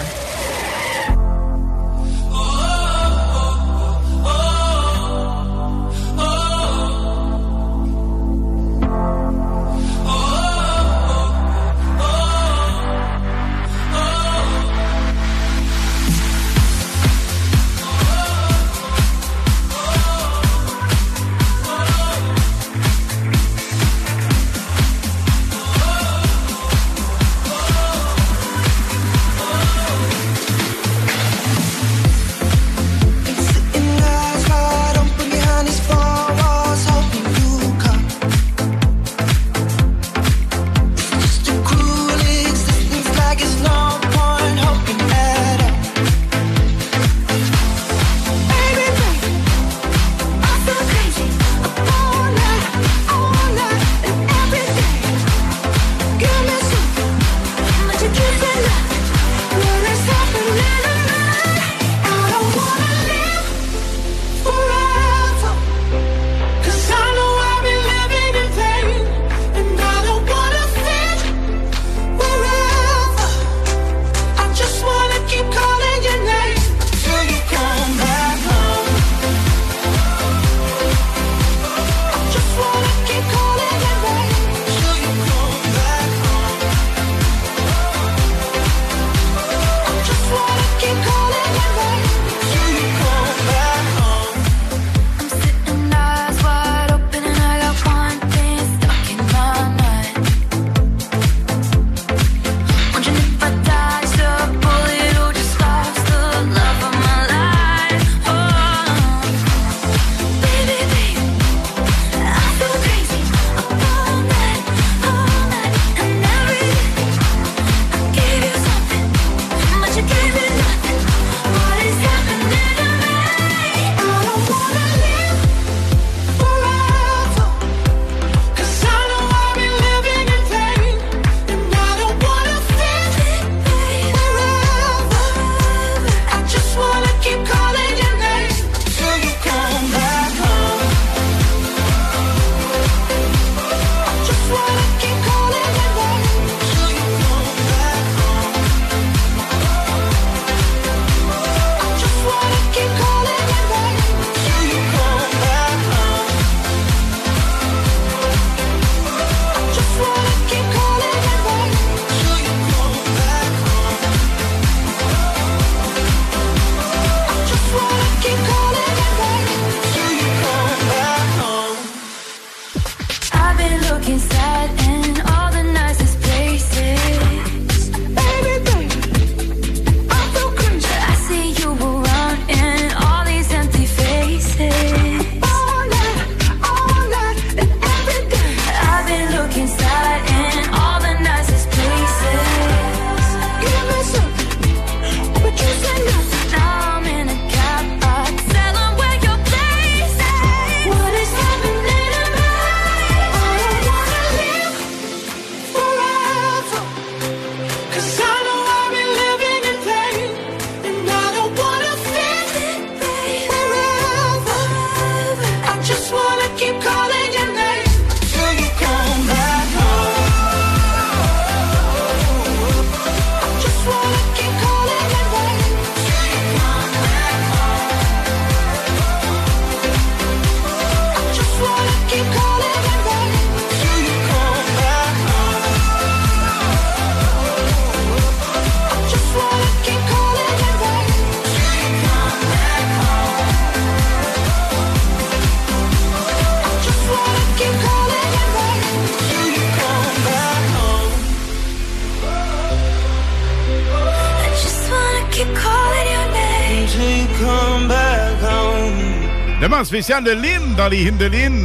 Spéciale de Lynn dans les hymnes de Lynn.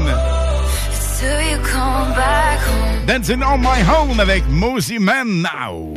Till you come back home. Dancing on my home avec Mosey Man Now.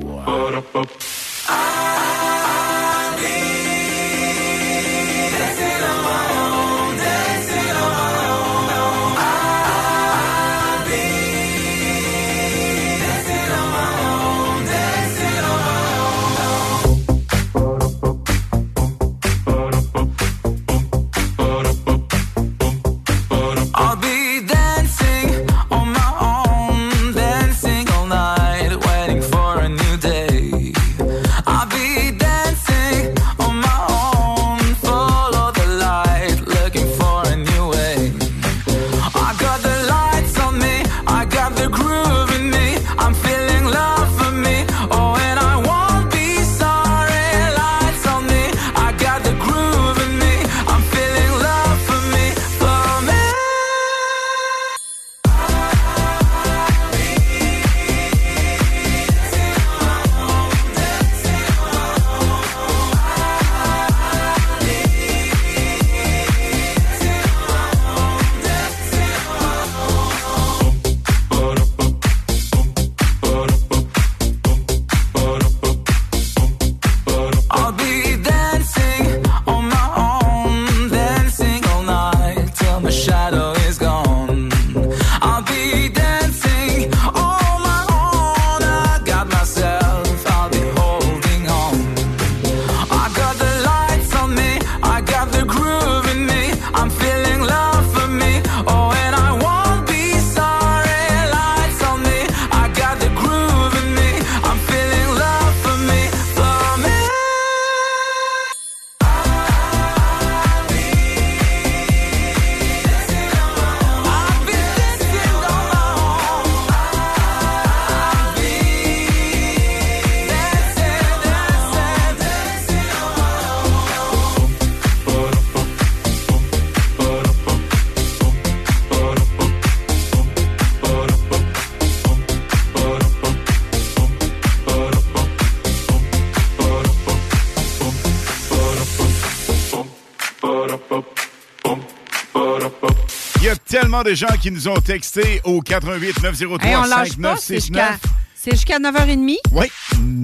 Tellement de gens qui nous ont texté au 88 903 Hey, on lâche pas, c'est 5969. jusqu'à c'est jusqu'à 9h30. Oui.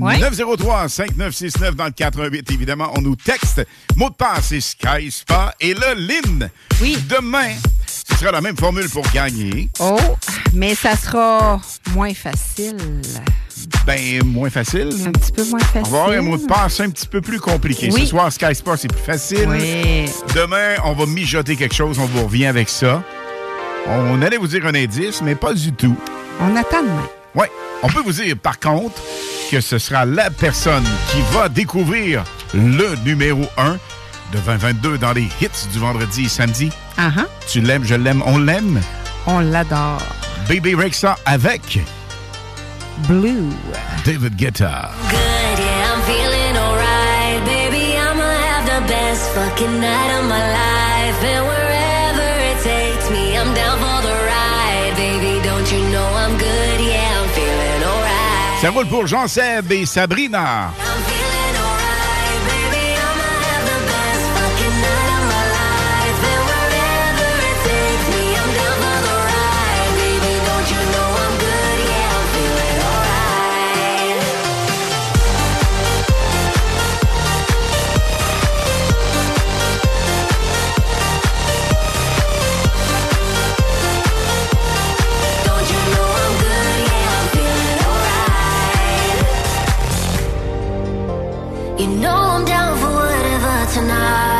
Ouais. 903 5969 dans le 88, évidemment. On nous texte. Mot de passe, c'est Sky Spa. Et là, Lynn. Oui. Demain, ce sera la même formule pour gagner. Oh, mais ça sera moins facile. Ben, moins facile. Un petit peu moins facile. On va avoir un mot de passe un petit peu plus compliqué. Oui. Ce soir, Sky Sport, c'est plus facile. Oui. Demain, on va mijoter quelque chose. On vous revient avec ça. On allait vous dire un indice, mais pas du tout. On attend demain. Oui. On peut vous dire, par contre, que ce sera la personne qui va découvrir le numéro 1 de 2022 dans les hits du vendredi et samedi. Ah ah. Tu l'aimes, je l'aime, on l'aime? On l'adore. Baby Rexa avec Blue. David Guetta. Good, yeah, I'm feeling alright. Baby, I'ma have the best fucking night of my life. And Ça roule pour Jean-Seb et Sabrina. You know I'm down for whatever tonight.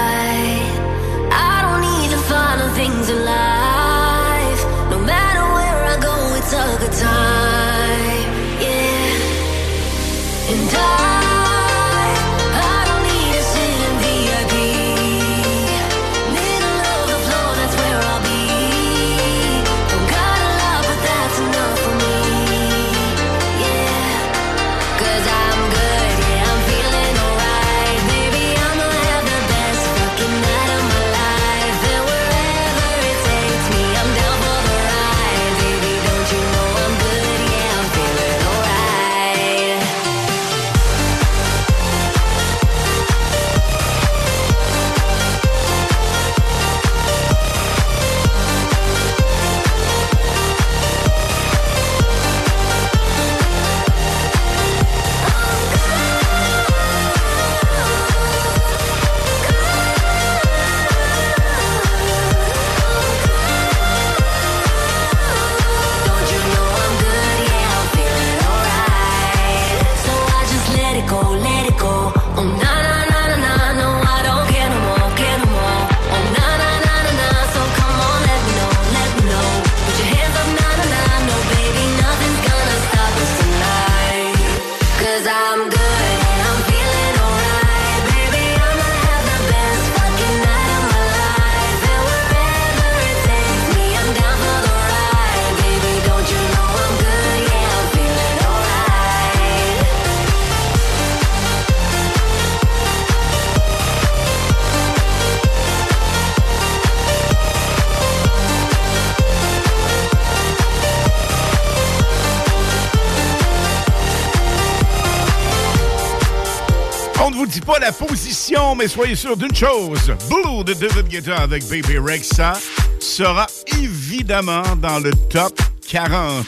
Vous dit pas la position, mais soyez sûr d'une chose. Blue de David Guetta avec Baby Rexa sera évidemment dans le top 40.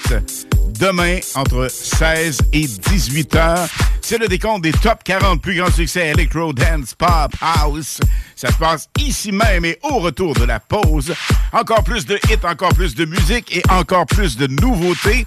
Demain, entre 16 et 18 heures, c'est le décompte des top 40 plus grands succès Electro, Dance, Pop, House. Ça se passe ici même et au retour de la pause. Encore plus de hits, encore plus de musique et encore plus de nouveautés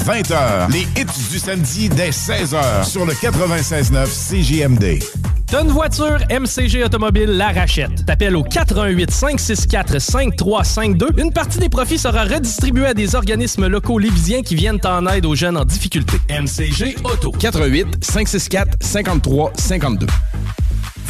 20h. Les hits du samedi dès 16h sur le 96.9 CJMD. T'as une voiture, MCG Automobile la rachète. T'appelles au 418 564 5352. Une partie des profits sera redistribuée à des organismes locaux lévisiens qui viennent en aide aux jeunes en difficulté. MCG Auto. 418 564 53 52.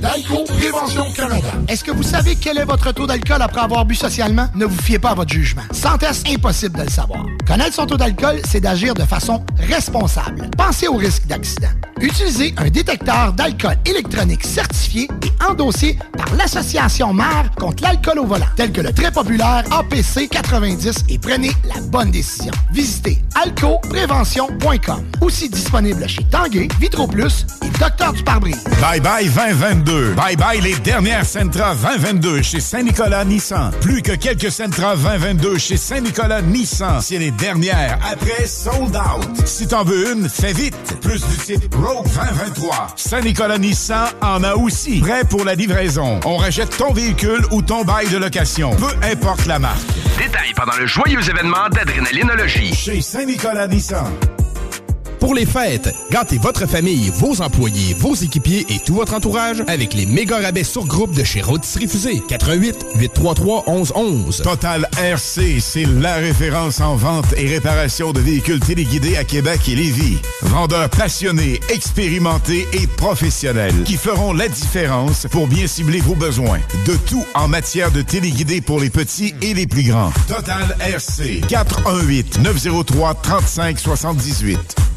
d'Alco Prévention Canada. Est-ce que vous savez quel est votre taux d'alcool après avoir bu socialement? Ne vous fiez pas à votre jugement. Sans test, impossible de le savoir. Connaître son taux d'alcool, c'est d'agir de façon responsable. Pensez au risque d'accident. Utilisez un détecteur d'alcool électronique certifié et endossé par l'Association mère contre l'alcool au volant, tel que le très populaire APC 90 et prenez la bonne décision. Visitez alcoprévention.com. Aussi disponible chez Tanguay, Vitroplus et Docteur du pare-brise. Bye bye 2022. Bye bye les dernières Sentra 2022 chez Saint-Nicolas Nissan. Plus que quelques Sentra 2022 chez Saint-Nicolas Nissan. C'est les dernières. Après, sold out. Si t'en veux une, fais vite. Plus du type Rogue 2023. Saint-Nicolas Nissan en a aussi. Prêt pour la livraison. On rachète ton véhicule ou ton bail de location. Peu importe la marque. Détails pendant le joyeux événement d'Adrénalinologie. Chez Saint-Nicolas Nissan. Pour les fêtes, gâtez votre famille, vos employés, vos équipiers et tout votre entourage avec les méga rabais sur groupe de chez Rotisserie Fusée. 88 833 1111. Total RC, c'est la référence en vente et réparation de véhicules téléguidés à Québec et Lévis. Vendeurs passionnés, expérimentés et professionnels qui feront la différence pour bien cibler vos besoins. De tout en matière de téléguidés pour les petits et les plus grands. Total RC 418 903 35 78.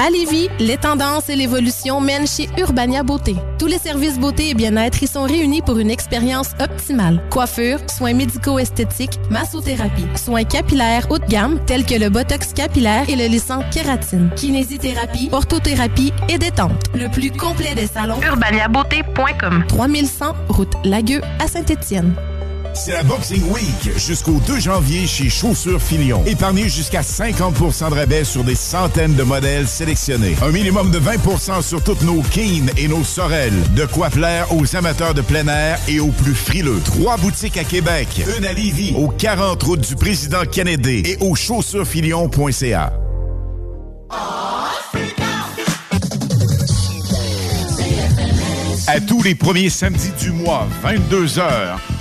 À Lévis, les tendances et l'évolution mènent chez Urbania Beauté. Tous les services beauté et bien-être y sont réunis pour une expérience optimale. Coiffure, soins médico-esthétiques, massothérapie, soins capillaires haut de gamme tels que le botox capillaire et le lissant kératine, kinésithérapie, orthothérapie et détente. Le plus complet des salons. urbaniabeauté.com 3100 route Lagueux à Saint-Étienne. C'est la Boxing Week jusqu'au 2 janvier chez Chaussures Filion. Épargnez jusqu'à 50% de rabais sur des centaines de modèles sélectionnés. Un minimum de 20% sur toutes nos Keen et nos Sorel. De quoi plaire aux amateurs de plein air et aux plus frileux. Trois boutiques à Québec. Une à Lévis, aux 40 routes du président Kennedy et au chaussuresfilion.ca. À tous les premiers samedis du mois, 22h,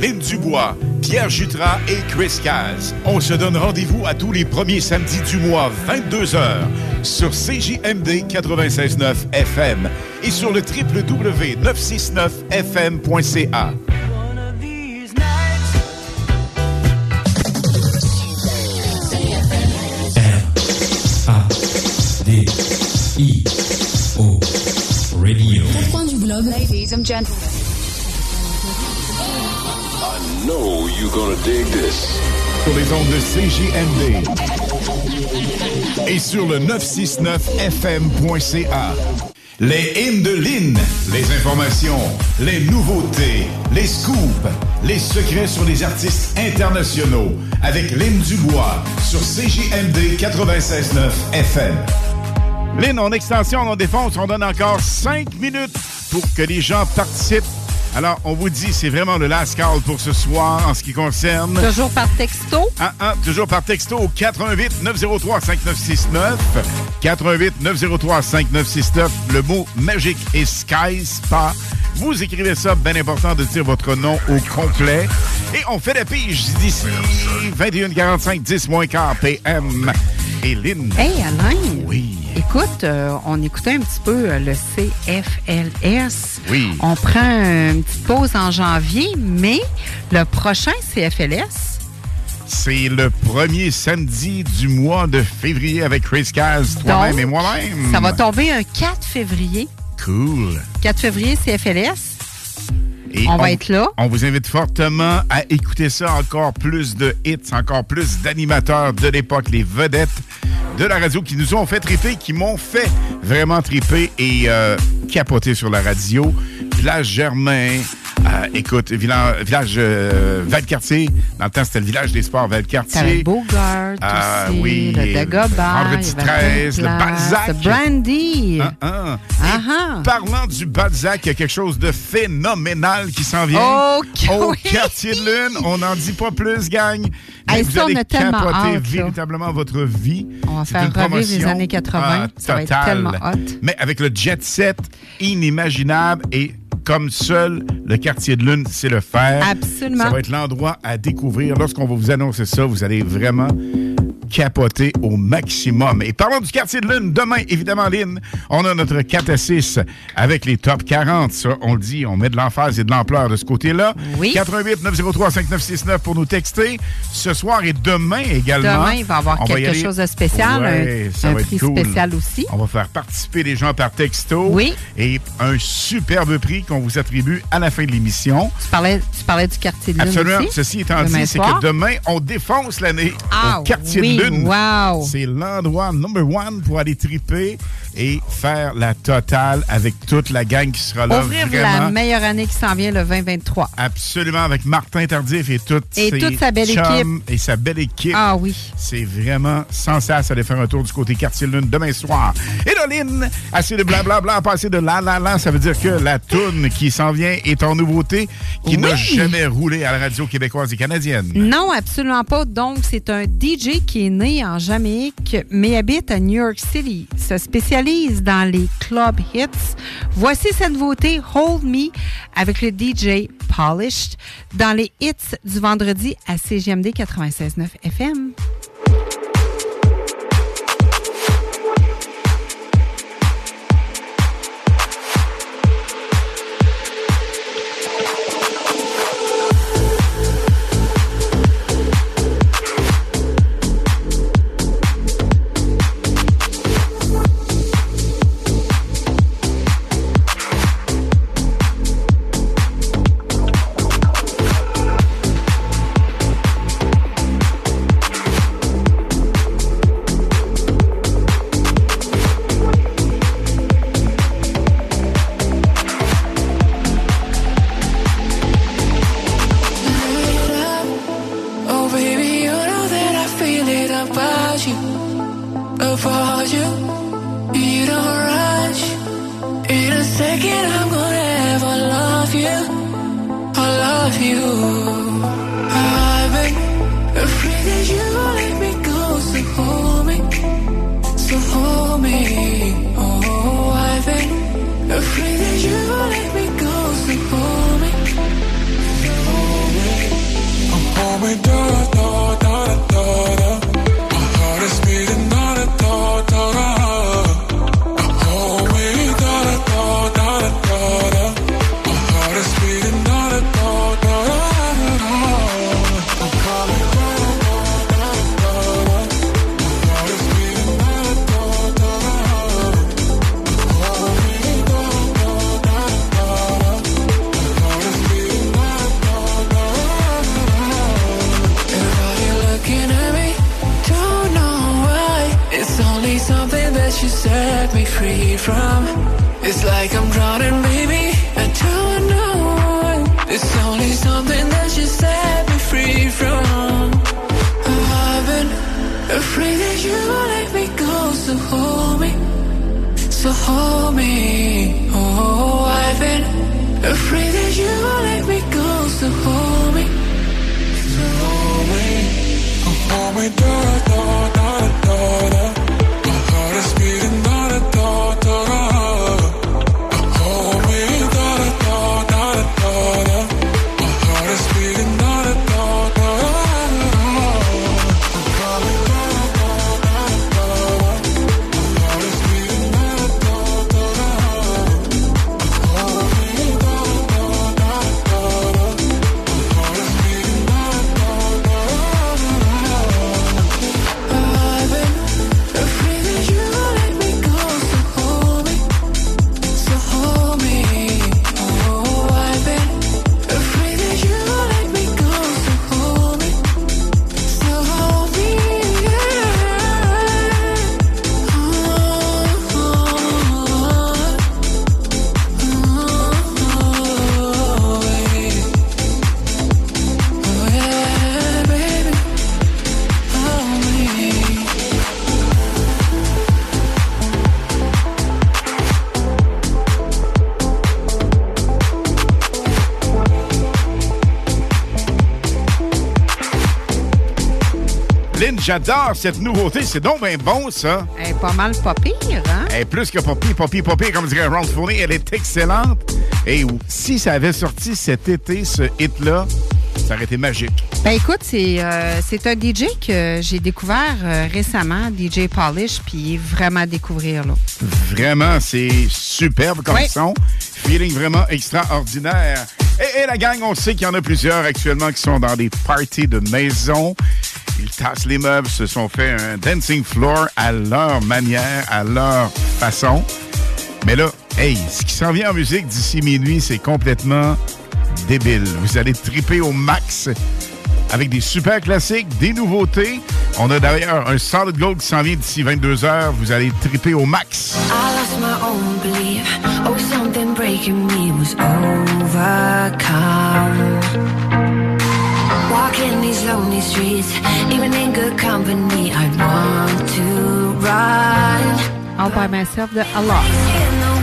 Lynn Dubois, Pierre Jutras et Chris Caz. On se donne rendez-vous à tous les premiers samedis du mois, 22h, sur CJMD 96.9 FM et sur le www.969fm.ca. A D I O Radio. Ladies and gentlemen. Know you're gonna dig this. Sur les ondes de CJMD et sur le 969fm.ca. Les hymnes de Lynn, les informations, les nouveautés, les scoops, les secrets sur les artistes internationaux avec Lynn Dubois sur CJMD 96.9 FM. Lynn, en extension, en défense, on donne encore 5 minutes pour que les gens participent. Alors, on vous dit, c'est vraiment le last call pour ce soir en ce qui concerne. Toujours par texto? Ah, ah, toujours par texto au 88 903 5969. 88 903 5969. Le mot magique est Sky Spa. Vous écrivez ça, bien important de dire votre nom au complet. Et on fait la pige d'ici 21h45, 10 moins quart PM. Et Lynn. Hey, Alain. Oui. Écoute, euh, on écoutait un petit peu euh, le CFLS. Oui. On prend une petite pause en janvier, mais le prochain CFLS, C'est le premier samedi du mois de février avec Chris Caz, toi-même et moi-même. ça va tomber un 4 février. Cool. 4 février, CFLS. Et On va être là. On vous invite fortement à écouter ça. Encore plus de hits, encore plus d'animateurs de l'époque, les vedettes de la radio qui nous ont fait triper, qui m'ont fait vraiment triper et euh, capoter sur la radio. Village Germain, euh, écoute, village, village euh, Valcartier. Dans le temps, c'était le village des sports Valcartier. Bogart Ah, aussi, oui, le Dagobah, Vendredi il y avait 13, le Balzac. le Brandy. Ah, ah. Ah, ah. Parlant du Balzac, il y a quelque chose de phénoménal qui s'en vient. Au oui. quartier de lune, on n'en dit pas plus, gang. Mais Hey, vous ça, on allez a tellement capoter hâte, véritablement votre vie. On va faire revivre les années 80. ah, Ça va être tellement hot. Mais avec le jet set inimaginable et comme seul le quartier de lune sait le faire. Absolument. Ça va être l'endroit à découvrir. Lorsqu'on va vous annoncer ça, vous allez vraiment capoter au maximum. Et parlons du quartier de lune. Demain, évidemment, Lynn, on a notre 4 à 6 avec les top 40. Ça, on le dit, on met de l'emphase et de l'ampleur de ce côté-là. Oui. 88 903 5969 pour nous texter. Ce soir et demain également. Demain, il va y avoir quelque chose de spécial, Ouais, un- un prix cool. spécial aussi. On va faire participer les gens par texto. Oui. Et un superbe prix qu'on vous attribue à la fin de l'émission. Tu parlais, tu parlais du quartier de lune Absolument. aussi? Ceci étant Demain dit, c'est que demain, on défonce l'année Ah au quartier oui, de lune. Wow. C'est l'endroit number one pour aller triper et faire la totale avec toute la gang qui sera là. Ouvrir vraiment. la meilleure année qui s'en vient le 2023. Absolument, avec Martin Tardif et toute, Et ses toute sa belle chums Et sa belle équipe. Ah oui. C'est vraiment sensationnel d'aller faire un tour du côté quartier lune demain soir. Et Lynn, assez de blablabla, passer de la la la, ça veut dire que la toune qui s'en vient est en nouveauté, qui n'a jamais roulé à la radio québécoise et canadienne. Non, absolument pas. Donc, c'est un DJ qui est né en Jamaïque, mais habite à New York City. Se spécialise dans les club hits. Voici cette nouveauté, Hold Me, avec le DJ Polished, dans les hits du vendredi à CGMD 96.9 FM. J'adore cette nouveauté. C'est donc bien bon, ça. Elle est pas mal pas pire, hein? Elle est plus que poppy, poppy, poppy, comme dirait Ron Fourney. Elle est excellente. Et si ça avait sorti cet été, ce hit-là, ça aurait été magique. Ben écoute, c'est euh, un DJ que j'ai découvert euh, récemment, DJ Polish, puis vraiment découvrir, là. Vraiment, c'est superbe comme Oui. son. Feeling vraiment extraordinaire. Et, et la gang, on sait qu'il y en a plusieurs actuellement qui sont dans des parties de maison. Ils tassent les meubles, se sont fait un dancing floor à leur manière, à leur façon. Mais là, hey, ce qui s'en vient en musique d'ici minuit, c'est complètement débile. Vous allez triper au max avec des super classiques, des nouveautés. On a d'ailleurs un solid gold qui s'en vient d'ici 22 heures. Vous allez triper au max. I lost my own belief. Oh, something breaking me was overcome. Lonely streets, even in good company, I want to run. All by myself, the a lot.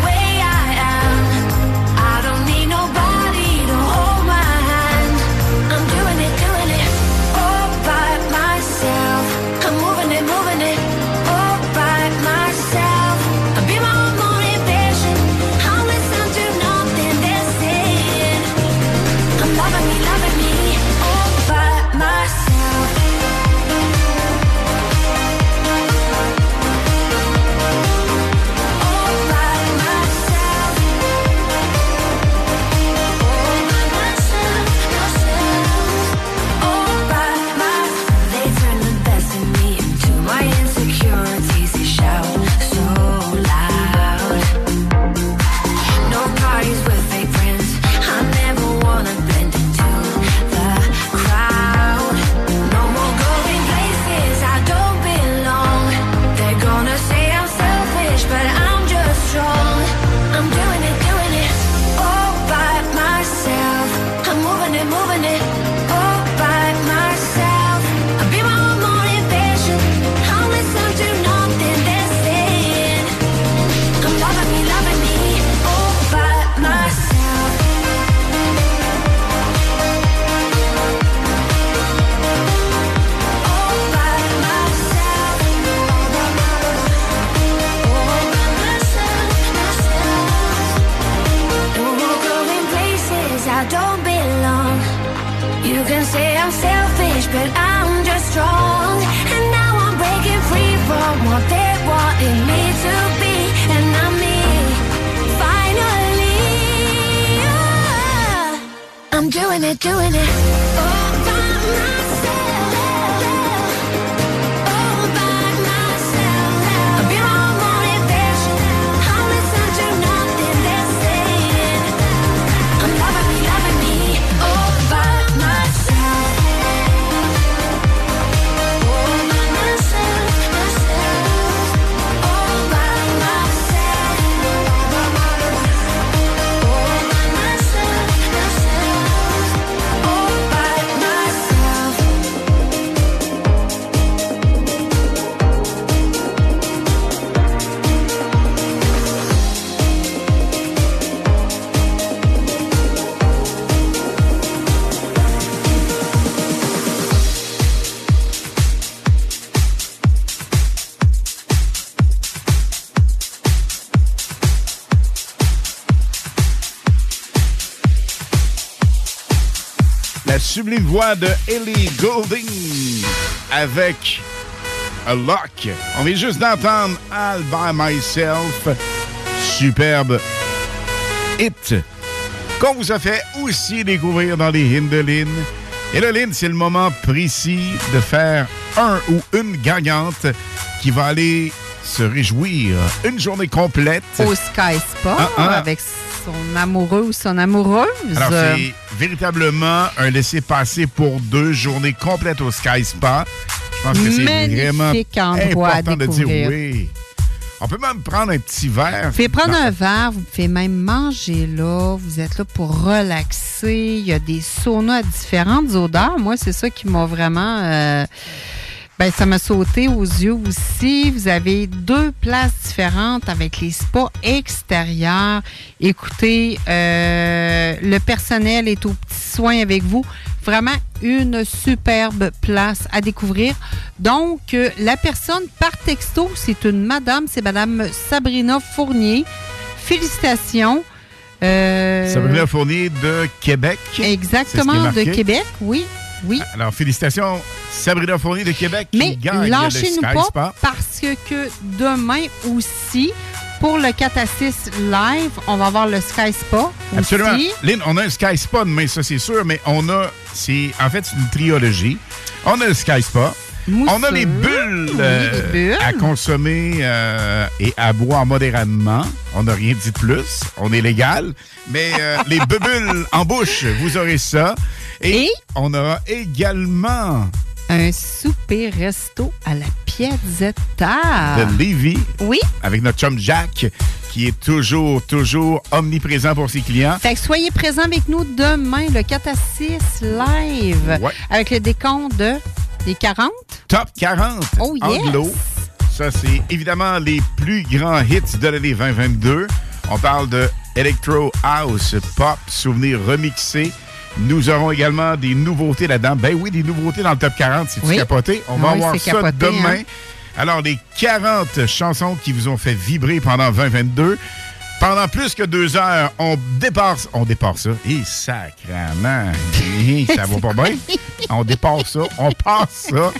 Doing it, sublime voix de Ellie Goulding avec A Lock. On vient juste d'entendre All By Myself. Superbe hit qu'on vous a fait aussi découvrir dans les hymnes de Lynn. Et là, Lynn, c'est le moment précis de faire un ou une gagnante qui va aller se réjouir une journée complète. Au Sky Spa, Ah, ah. avec son amoureux ou son amoureuse. Alors, c'est véritablement un laisser-passer pour deux journées complètes au Sky Spa. Je pense que c'est vraiment important de dire oui. On peut même prendre un petit verre. Vous pouvez prendre un verre, vous pouvez même manger là, vous êtes là pour relaxer. Il y a des saunas à différentes odeurs. Moi, c'est ça qui m'a vraiment. euh, ben, ça m'a sauté aux yeux aussi. Vous avez deux places différentes avec les spas extérieurs. Écoutez, euh, le personnel est aux petits soins avec vous. Vraiment une superbe place à découvrir. Donc, euh, la personne par texto, c'est une madame, c'est madame Sabrina Fournier. Félicitations. Euh, Sabrina Fournier de Québec. Exactement, de. Québec, oui. Oui. Alors, félicitations, Sabrina Fournier de Québec Mais lâchez-nous pas parce que, demain aussi, pour le 4 à 6 live, on va avoir le Sky Spa. Absolument. aussi. Lynn, on a un Sky Spa demain, ça c'est sûr, mais on a, c'est, en fait, c'est une trilogie. On a le Sky Spa. On a les bulles, Oui, euh, les bulles. à consommer euh, et à boire modérément. On n'a rien dit de plus. On est légal. Mais euh, les bulles en bouche, vous aurez ça. Et, on aura également Un souper resto à la Piazzetta. de Lévis. Oui. Avec notre chum Jack, qui est toujours, toujours omniprésent pour ses clients. Fait que soyez présents avec nous demain, le 4 à 6 live, Ouais. avec le décompte de des 40. Top 40 Oh, yes. anglo. Ça, c'est évidemment les plus grands hits de l'année 2022. On parle de Electro House, Pop, Souvenirs remixés. Nous aurons également des nouveautés là-dedans. Ben oui, des nouveautés dans le top 40. C'est-tu Oui. capoté? On va Oui, voir c'est ça capoté, demain. hein. Alors, les 40 chansons qui vous ont fait vibrer pendant 2022. Pendant plus que deux heures, on dépasse, on dépasse ça. Et sacrement, Hi, ça va pas bien? On dépasse ça, on passe ça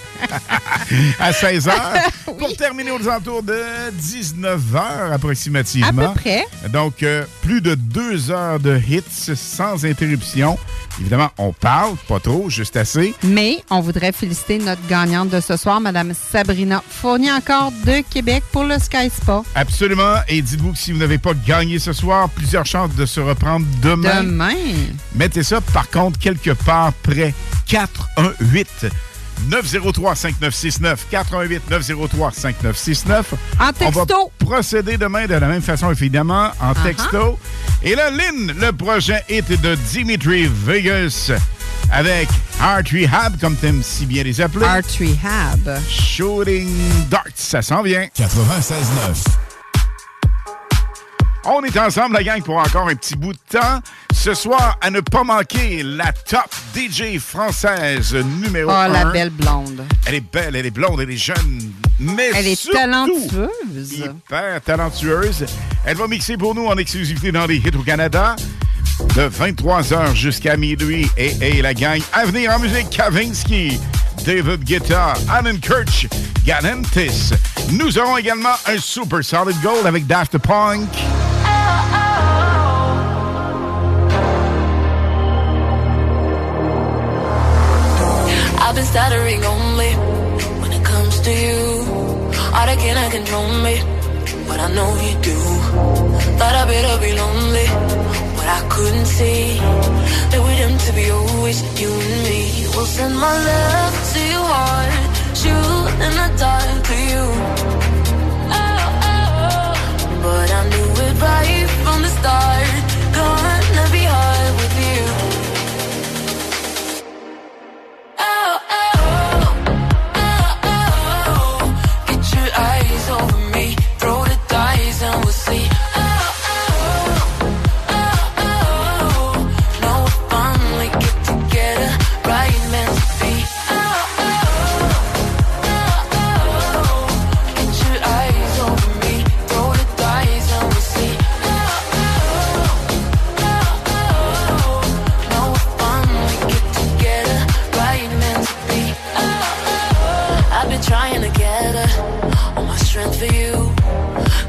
à 16 heures pour terminer aux alentours de 19 heures approximativement. À peu près. Donc, euh, plus de deux heures de hits sans interruption. Évidemment, on parle, pas trop, juste assez. Mais on voudrait féliciter notre gagnante de ce soir, Madame Sabrina Fournier, encore de Québec pour le Sky Spa. Absolument. Et dites-vous que si vous n'avez pas gagné ce soir, plusieurs chances de se reprendre demain. Demain. Mettez ça, par contre, quelque part près. 418 903 5969 418 903 5969 En On va texto. procéder demain de la même façon, évidemment, en Uh-huh. texto. Et là, Lynn, le prochain hit de Dimitri Vegas avec Heart Rehab, comme t'aimes si bien les appeler. Art Rehab. Shooting Darts, ça s'en vient. 96.9. On est ensemble, la gang, pour encore un petit bout de temps. Ce soir, à ne pas manquer, la top DJ française numéro Oh, 1. la belle blonde. Elle est belle, elle est blonde, elle est jeune, mais Elle est surtout talentueuse. hyper talentueuse. Elle va mixer pour nous en exclusivité dans les hits au Canada de 23h jusqu'à minuit. Et, et la gang à venir en musique, Kavinsky, David Guetta, Alan Kirch, Galantis. Nous aurons également un Super Solid Gold avec Daft Punk. I've been stuttering only when it comes to you. All that cannot control me, but I know you do. Thought I better be lonely, but I couldn't see that we're doomed to be always you and me. We'll send my love to your heart, shoot in the dark to you. Oh, oh, oh. But I knew it right from the start. Gonna be hard with you.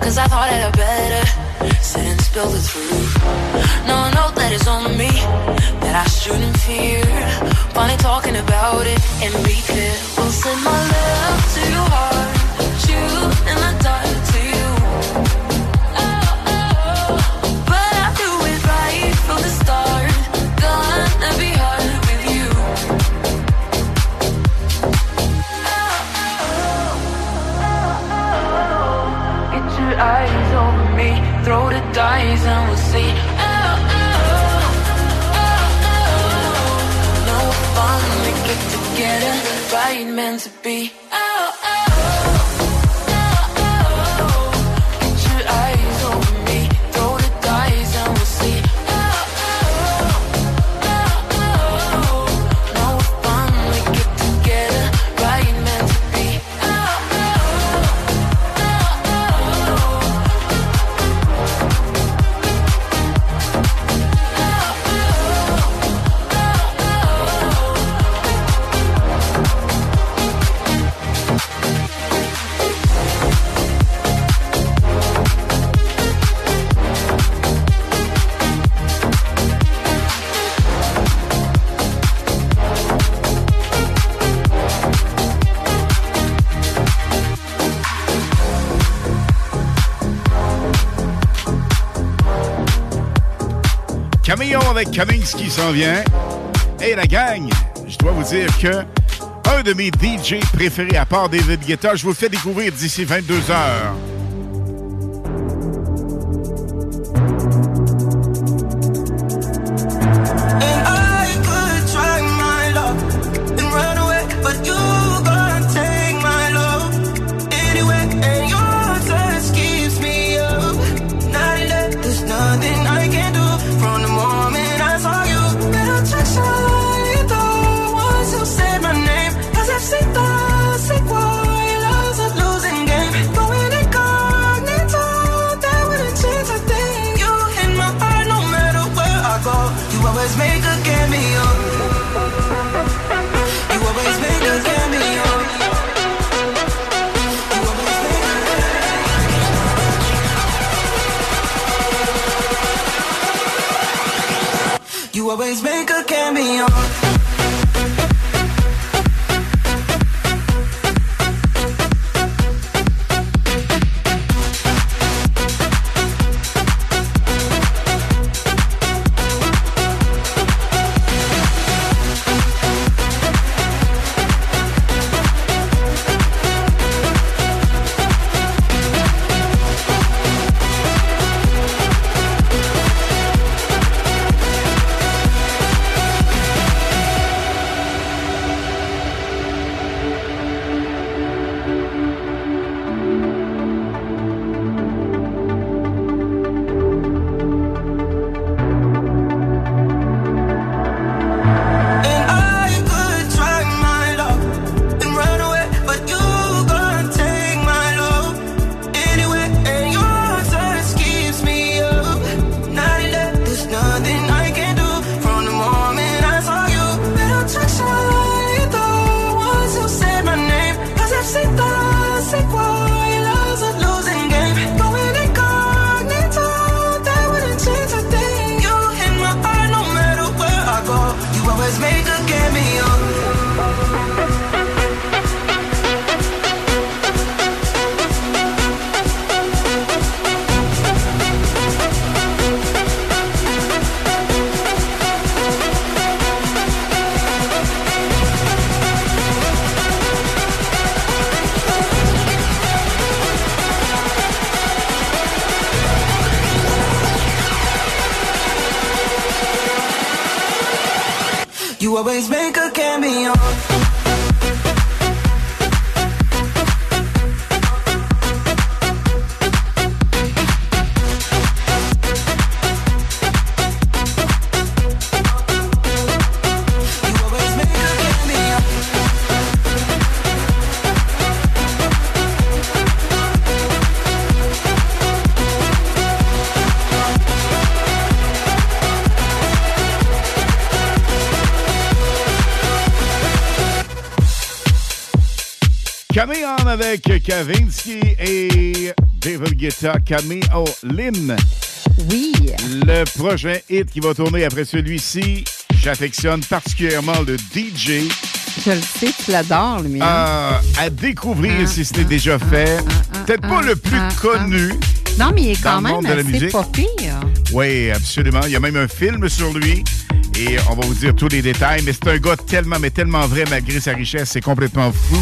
Cause I thought it better since built the truth. No, no, that is on me that I shouldn't fear. Funny talking about it and be clear. We'll send my love to your heart, shoot in the dark. dies and we'll see. Oh, oh, oh, no, we get together, right meant to be. Avec Cummings qui s'en vient. Et la gang, je dois vous dire que un de mes DJ préférés, à part David Guetta, je vous le fais découvrir d'ici 22 heures. señor avec Kavinsky et David Guetta. Camille oh, Lynn. Oui. Le prochain hit qui va tourner après celui-ci, j'affectionne particulièrement le DJ. Je le sais, tu l'adores, lui. hein? à, découvrir si ce n'est déjà fait. Peut-être pas le plus ah, connu. Non, mais il est quand le monde même de la assez musique. pas pire. Oui, absolument. Il y a même un film sur lui. Et on va vous dire tous les détails. Mais c'est un gars tellement, mais tellement vrai malgré sa richesse. C'est complètement fou.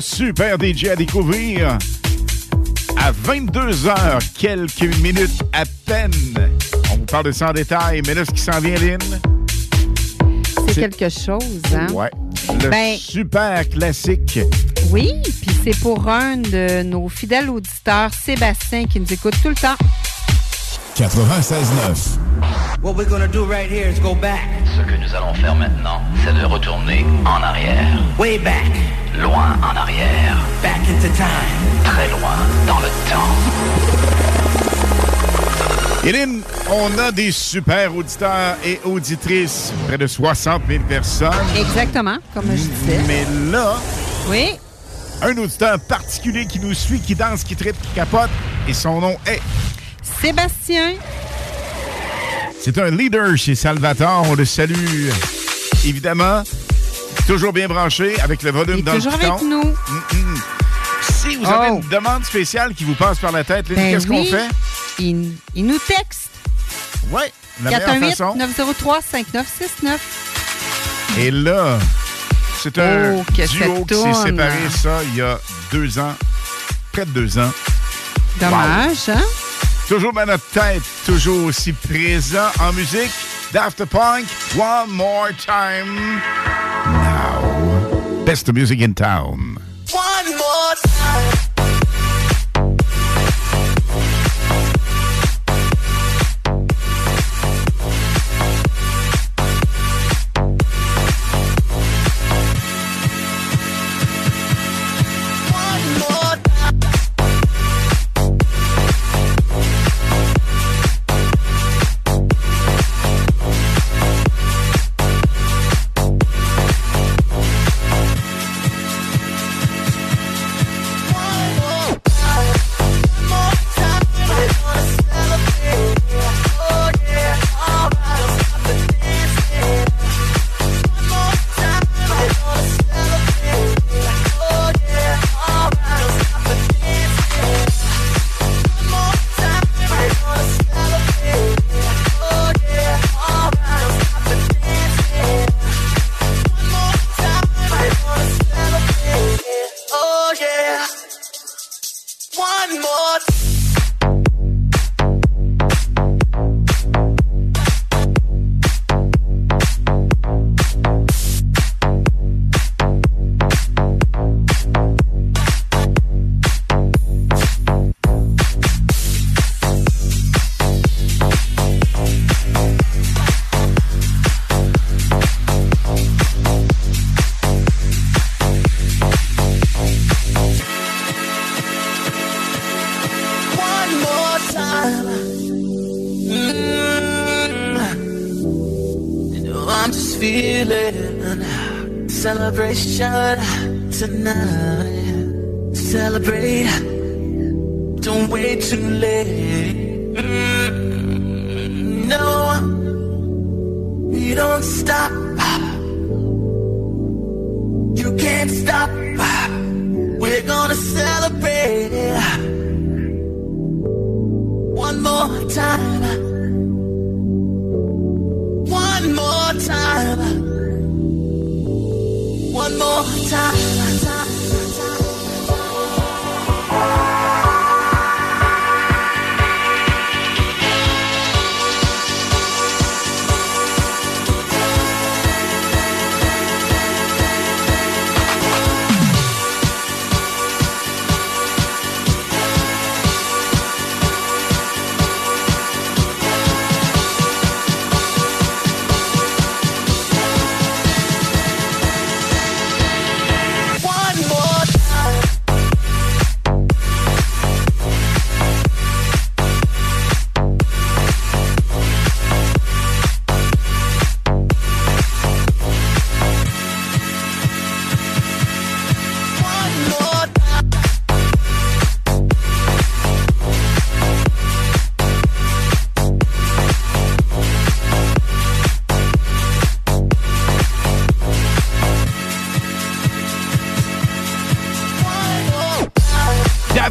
Super DJ à découvrir à 22h, quelques minutes à peine. On vous parle de ça en détail, mais là, ce qui s'en vient, Lynn, C'est quelque chose, hein? ouais, le Ben- super classique. Oui, puis c'est pour un de nos fidèles auditeurs, Sébastien, qui nous écoute tout le temps. 96.9. What we're gonna do right here is go back. Ce que nous allons faire maintenant, c'est de retourner en arrière. Way back. Loin arrière. Back into time. Très loin dans le temps. Hélène, on a des super auditeurs et auditrices, près de 60 000 personnes. Exactement, comme je disais. Mais là, Oui, un auditeur particulier qui nous suit, qui danse, qui tripe, qui capote, et son nom est... Sébastien, C'est un leader chez Salvatore. On le salue, évidemment. Toujours bien branché, avec le volume il est dans le toujours piton. avec nous. Mm-mm. Si vous avez Oh. une demande spéciale qui vous passe par la tête, Lynn, Ben qu'est-ce oui. qu'on fait? Il, il nous texte. Oui, la meilleure façon. 418-903-5969. Et là, c'est un Oh, que duo qui s'est tourne. séparé, ça, il y a deux ans. Près de deux ans. Dommage, hein? Toujours dans notre tête, toujours aussi présent en musique. Daft Punk, One More Time. Best music in town. One more vibration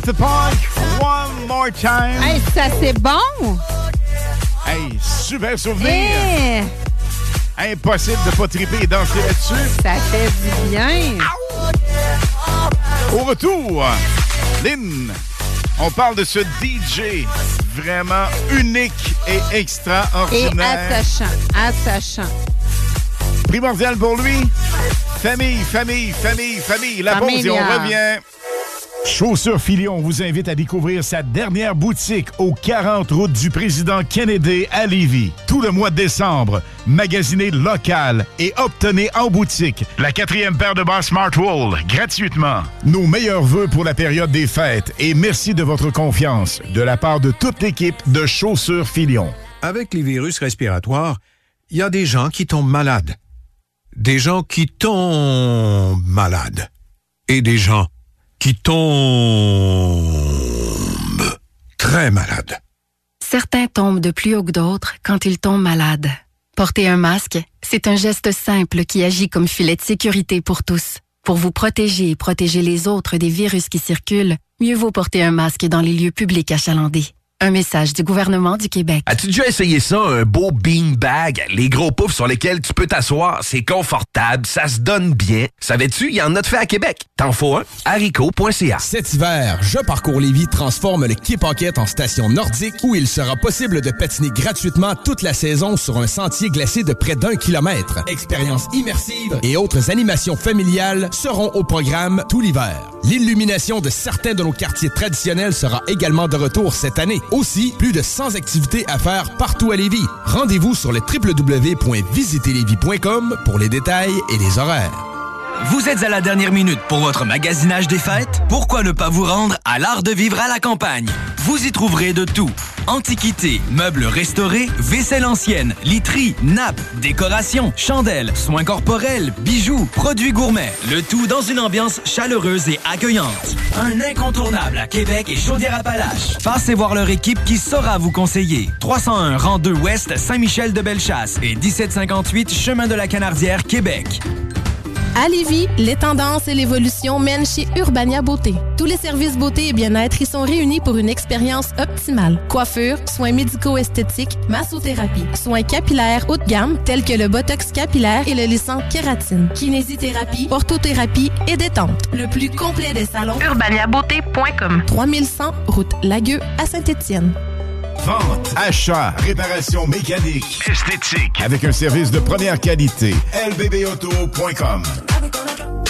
Daft Punk, one more time. Hey, ça c'est bon! Hey, super souvenir. Eh, Impossible de pas triper et danser là-dessus. ça fait du bien. Au retour, Lynn, on parle de ce DJ vraiment unique et Et extraordinaire. attachant, attachant. Primordial pour lui. Famille, famille, famille, famille. La pause et on revient. Chaussures Filion vous invite à découvrir sa dernière boutique au 40 route du président Kennedy à Lévis. Tout le mois de décembre, magasinez local et obtenez en boutique la quatrième paire de bas Smartwool gratuitement. Nos meilleurs voeux pour la période des fêtes et merci de votre confiance de la part de toute l'équipe de Chaussures Filion. Avec les virus respiratoires, il y a des gens qui tombent malades. Des gens qui tombent malades. Et des gens tombent très malades. Certains tombent de plus haut que d'autres quand ils tombent malades. Porter un masque, c'est un geste simple qui agit comme filet de sécurité pour tous. Pour vous protéger et protéger les autres des virus qui circulent, mieux vaut porter un masque dans les lieux publics achalandés. Un message du gouvernement du Québec. As-tu déjà essayé ça, un beau bean bag? Les gros poufs sur lesquels tu peux t'asseoir, c'est confortable, ça se donne bien. Savais-tu, il y en a de fait à Québec? T'en faut un? haricot.ca. Cet hiver, Je Parcours Lévis transforme le Quai Pocket en station nordique où il sera possible de patiner gratuitement toute la saison sur un sentier glacé de près d'un kilomètre. Expériences immersives et autres animations familiales seront au programme tout l'hiver. L'illumination de certains de nos quartiers traditionnels sera également de retour cette année. Aussi, plus de 100 activités à faire partout à Lévis. Rendez-vous sur le www.visiterlévis.com pour les détails et les horaires. Vous êtes à la dernière minute pour votre magasinage des fêtes? Pourquoi ne pas vous rendre à l'art de vivre à la campagne? Vous y trouverez de tout. Antiquités, meubles restaurés, vaisselle ancienne, literie, nappes, décorations, chandelles, soins corporels, bijoux, produits gourmets. Le tout dans une ambiance chaleureuse et accueillante. Un incontournable à Québec et Chaudière-Appalaches. Passez voir leur équipe qui saura vous conseiller. 301 rang 2 Ouest Saint-Michel de Bellechasse et 1758 Chemin de la Canardière, Québec. À Lévis, les tendances et l'évolution mènent chez Urbania Beauté. Tous les services beauté et bien-être y sont réunis pour une expérience optimale. Coiffure, soins médico-esthétiques, massothérapie, soins capillaires haut de gamme tels que le botox capillaire et le lissant kératine, kinésithérapie, orthothérapie et détente. Le plus complet des salons. urbaniabeauté.com 3100 route Lagueux à Saint-Étienne. Vente, achat, réparation mécanique, esthétique, avec un service de première qualité. lbbauto.com.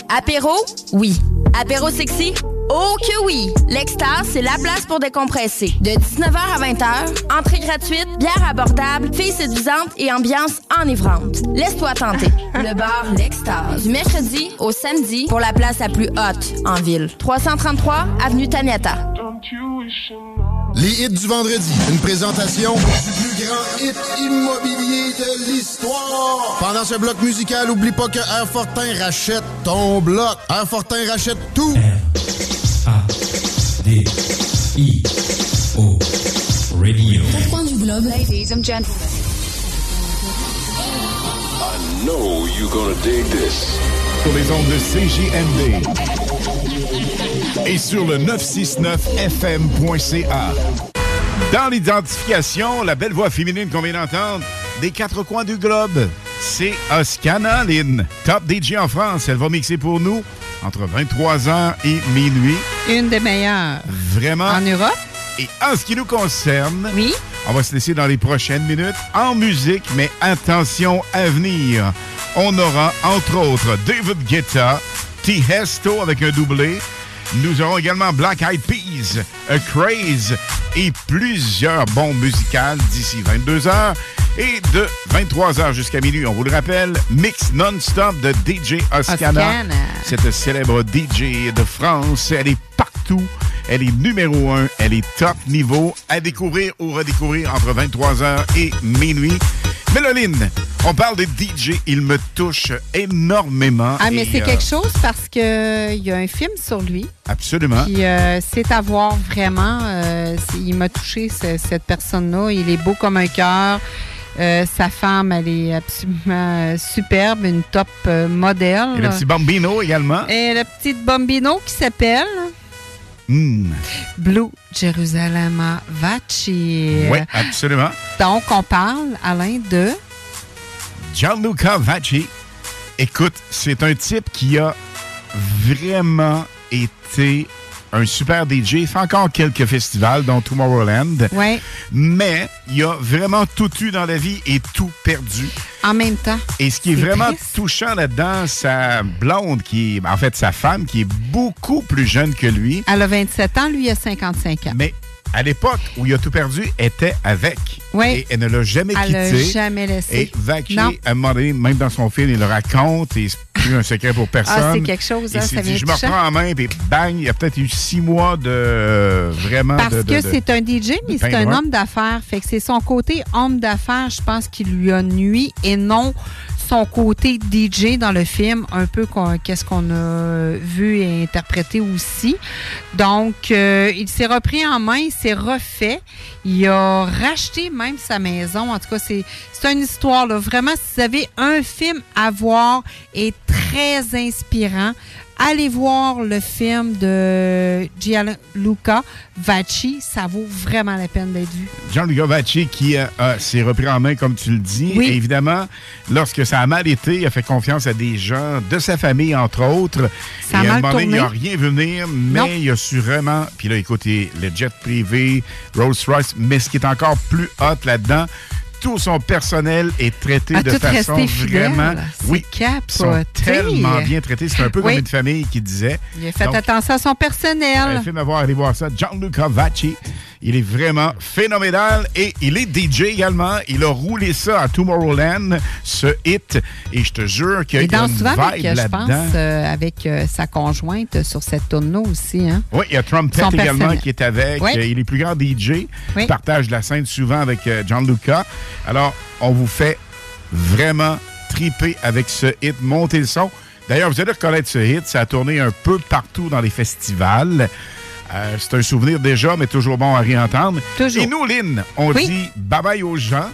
Apéro? Oui. Apéro sexy? Oh que oui! L'Extase, c'est la place pour décompresser. De 19h à 20h, entrée gratuite, bière abordable, filles séduisantes et ambiance enivrante. Laisse-toi tenter. Le bar L'Extase. Du mercredi au samedi pour la place la plus haute en ville. 333 Avenue Taniata. Les hits du vendredi. Une présentation du plus grand hit immobilier de l'histoire. Pendant ce bloc musical, oublie pas que Air Fortin rachète ton bloc. Air Fortin rachète tout. D I O Radio. Du globe. Ladies and gentlemen. Know you're gonna dig this. Sur les ondes de CJMD. Et sur le 969fm.ca. Dans l'identification, la belle voix féminine qu'on vient d'entendre, des quatre coins du globe, c'est Oscana Lynn, top DJ en France. Elle va mixer pour nous entre 23h et minuit. Une des meilleures. Vraiment. En Europe? Et en ce qui nous concerne, oui. On va se laisser dans les prochaines minutes en musique, mais attention à venir. On aura entre autres David Guetta, T. Hesto avec un doublé. Nous aurons également Black Eyed Peas, A Craze et plusieurs bombes musicales d'ici 22h. Et de 23h jusqu'à minuit, on vous le rappelle, mix non-stop de DJ Oscana. Oscana. Cette célèbre DJ de France, elle est partout. Elle est numéro un. Elle est top niveau. À découvrir ou redécouvrir entre 23h et minuit. Méloline, on parle de DJ. Il me touche énormément. Ah, mais c'est euh, quelque chose parce que il y a un film sur lui. Absolument. Puis euh, c'est à voir vraiment. euh, il m'a touché, ce- cette personne-là. Il est beau comme un cœur. Euh, sa femme, elle est absolument euh, superbe, une top euh, modèle. Et le petit Bambino également. Et la petite Bambino qui s'appelle Hmm. Blue Jerusalem Vaci. Oui, absolument. Donc, on parle, Alain, de... Gianluca Vacci. Écoute, c'est un type qui a vraiment été un super DJ. Il fait encore quelques festivals, dont Tomorrowland. Ouais. Mais il a vraiment tout eu dans la vie et tout perdu. En même temps. Et ce qui est, vraiment triste. touchant là-dedans, sa blonde, qui est en fait sa femme, qui est beaucoup plus jeune que lui. Elle a 27 ans, lui, il a 55 ans. Mais à l'époque où il a tout perdu, était avec. Oui. Et elle ne l'a jamais Elle l'a quitté. jamais laissé. Et Non. à un moment donné, même dans son film, il le raconte et c'est plus un secret pour personne. Ah, c'est quelque chose, hein, ça dit, je me reprends en main, puis bang, il y a peut-être eu six mois de euh, vraiment Parce de, de- que c'est un DJ, mais c'est un homme d'affaires. Fait que c'est son côté homme d'affaires, je pense, qui lui a nuit et non son côté DJ dans le film, un peu qu'est-ce qu'on a vu et interprété aussi. Donc, euh, il s'est repris en main, il s'est refait. Il a racheté même sa maison. En tout cas, c'est une histoire. Là. Vraiment, si vous avez un film à voir et très inspirant, allez voir le film de Gianluca Vacci. Ça vaut vraiment la peine d'être vu. Gianluca Vacci qui euh, a- s'est repris en main, comme tu le dis. Oui. Et évidemment, lorsque ça a mal été, il a fait confiance à des gens de sa famille, entre autres. Ça a et un mal moment il tourné. n'a rien vu venir, mais Non. il a su vraiment. Puis là, écoutez, le jet privé, Rolls-Royce, mais ce qui est encore plus hot là-dedans, tout son personnel est traité À de façon vraiment. Oui, sont tellement bien traités. C'est un peu Oui. comme une famille qui disait. Il a fait Donc, attention à son un personnel. film à voir, allez voir ça. Gianluca Vacci. Il est vraiment phénoménal et il est DJ également. Il a roulé ça à Tomorrowland, ce hit. Et je te jure qu'il y Il danse une souvent vibe avec, je pense, euh, avec euh, sa conjointe sur cette tourne aussi. Hein? Oui, il y a Trumpet Son également personnel. qui est avec. Oui. Euh, Il est plus grand DJ. Oui. Il partage la scène souvent avec euh, Gianluca. Alors, on vous fait vraiment triper avec ce hit. Montez le son. D'ailleurs, vous allez reconnaître ce hit. Ça a tourné un peu partout dans les festivals. Euh, c'est un souvenir déjà, mais toujours bon à réentendre. Toujours. Et nous, Lynn, on Oui. dit bye-bye aux gens.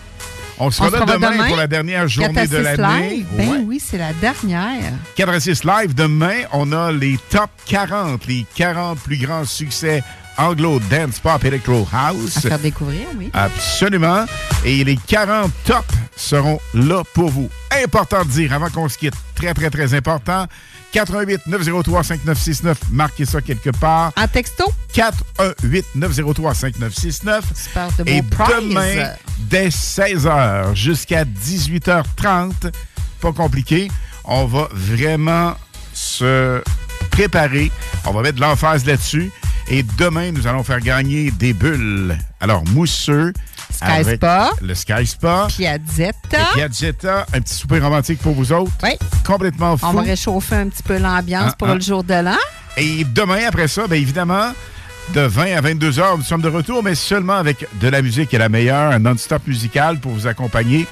On sera On là se revoit demain, demain. pour la dernière journée de 4 à 6 l'année. live. Ben Ouais. oui, c'est la dernière. 4 à 6 live. Demain, on a les top 40, les 40 plus grands succès anglo, dance, pop, electro, house. À faire découvrir, oui. Absolument. Et les 40 tops seront là pour vous. Important de dire, avant qu'on se quitte, très, très, très important, 88 903 5969, marquez ça quelque part. En texto? 418 903 5969. Super de Et demain, dès 16h jusqu'à 18h30, pas compliqué, on va vraiment se préparer. On va mettre de l'emphase là-dessus. Et demain, nous allons faire gagner des bulles. Alors, mousseux. Sky Spa. Le Sky Spa. Piazzetta. Piazzetta, un petit souper romantique pour vous autres. Oui. Complètement fou. On va réchauffer un petit peu l'ambiance ah, pour ah. le jour de l'an. Et demain, après ça, bien évidemment, de 20 à 22 heures, nous sommes de retour, mais seulement avec de la musique et la meilleure, un non-stop musical pour vous accompagner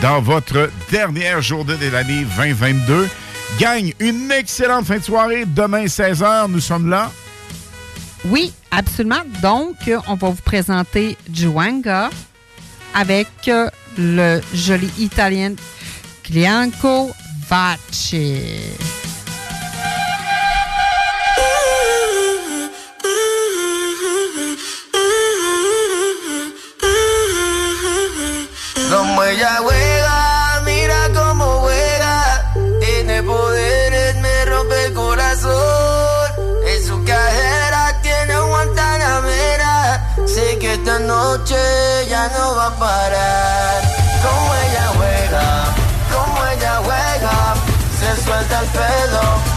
dans votre dernière journée de l'année 2022. Gagne une excellente fin de soirée. Demain, 16h, nous sommes là. Oui, absolument. Donc, on va vous présenter Juanga avec euh, le joli italien Clianco Vace. Como ella esta noche ya no va a parar. Como ella juega, como ella juega, se suelta el pelo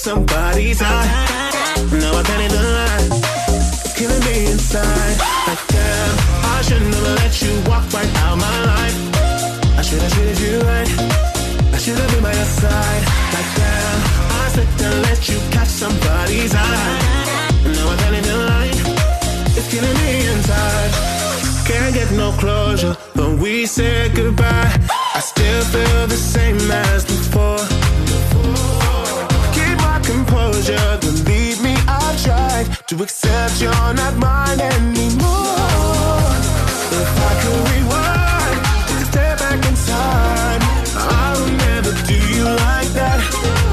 somebody's eye. Now I can't deny it's killing me inside. Like damn, I shouldn't have let you walk right out my life. I should have treated you right. I should have been by your side. Like damn, I slipped and let you catch somebody's eye. Now I'm standing in line. it's killing me inside. Can't get no closure, but we said goodbye. I still feel the same as. to accept you're not mine anymore. If I could rewind to the day back in time, I would never do you like that,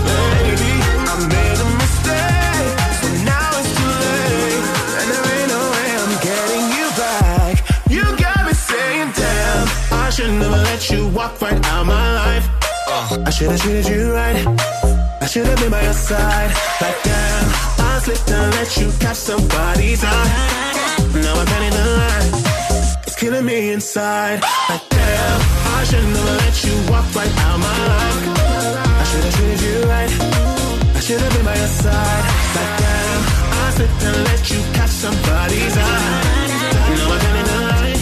baby. I made a mistake, so now it's too late, and there ain't no way I'm getting you back. You got me saying, damn, I should never let you walk right out my life. Uh, I should have treated you right. I should have been by your side, like damn. I slipped and let you catch somebody's eye. Now I'm in the line. It's killing me inside. Like damn, I should never let you walk right out my life. I should have treated you right. I should have been by your side. Like damn, I slipped and let you catch somebody's eye. Now I'm in the line.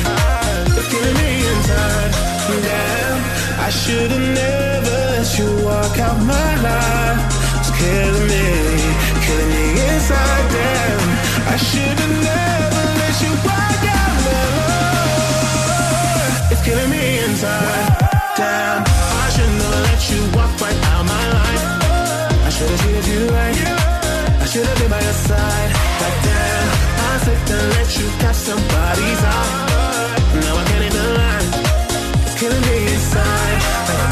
It's killing me inside. Damn, I should have never let you walk out my life. Killing me, killing me inside. Damn, I should have never let you walk out. It's killing me inside. Damn, I should never let you walk right out my life. I should have treated you right. I should have been by your side. Damn, I and let you catch somebody's eye. Now I. It's killing me inside.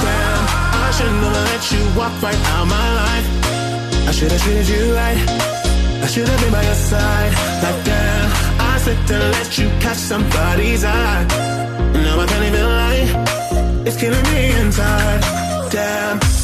Damn, I should never let you walk right out my life. Should have treated you right. I should have been by your side. Like damn, I slipped and let you catch somebody's eye. Now I can't even lie. It's killing me inside. Damn.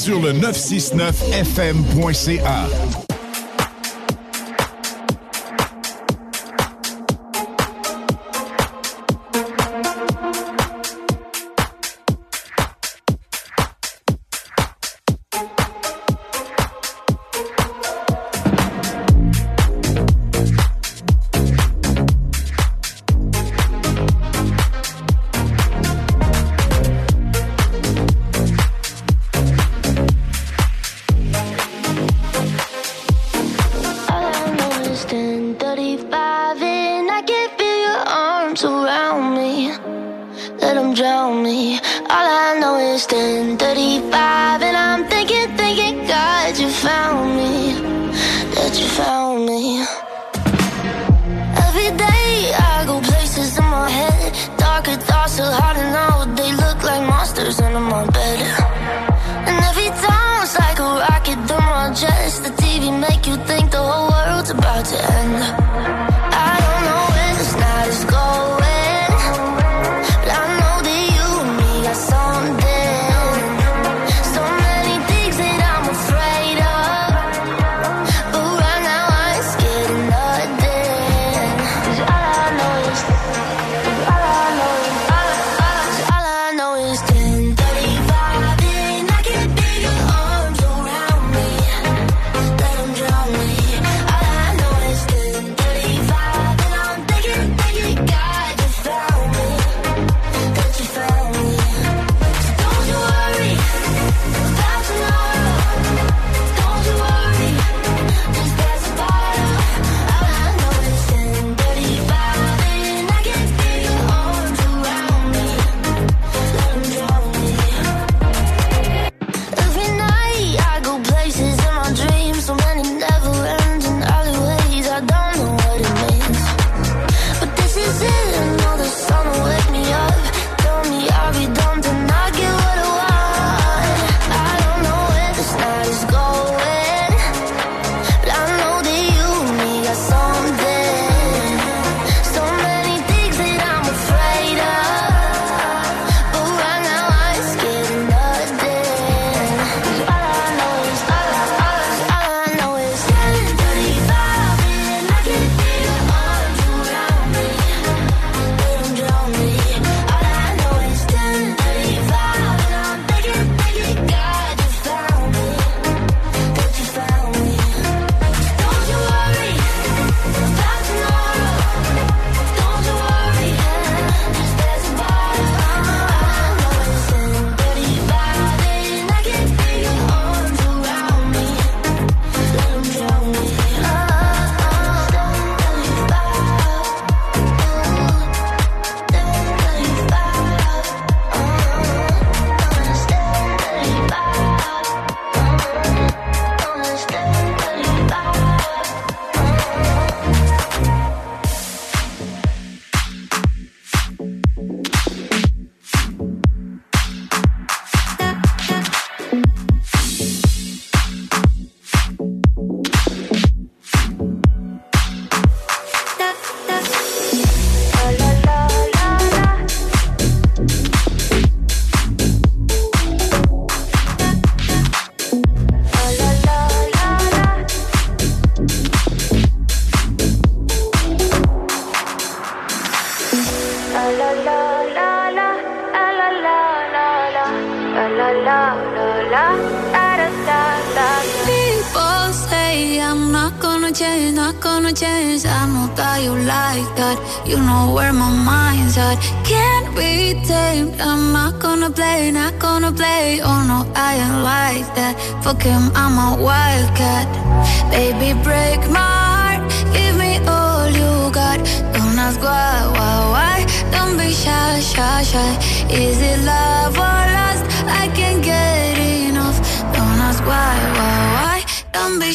Sur le 969fm.ca.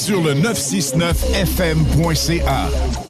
sur le 969fm.ca.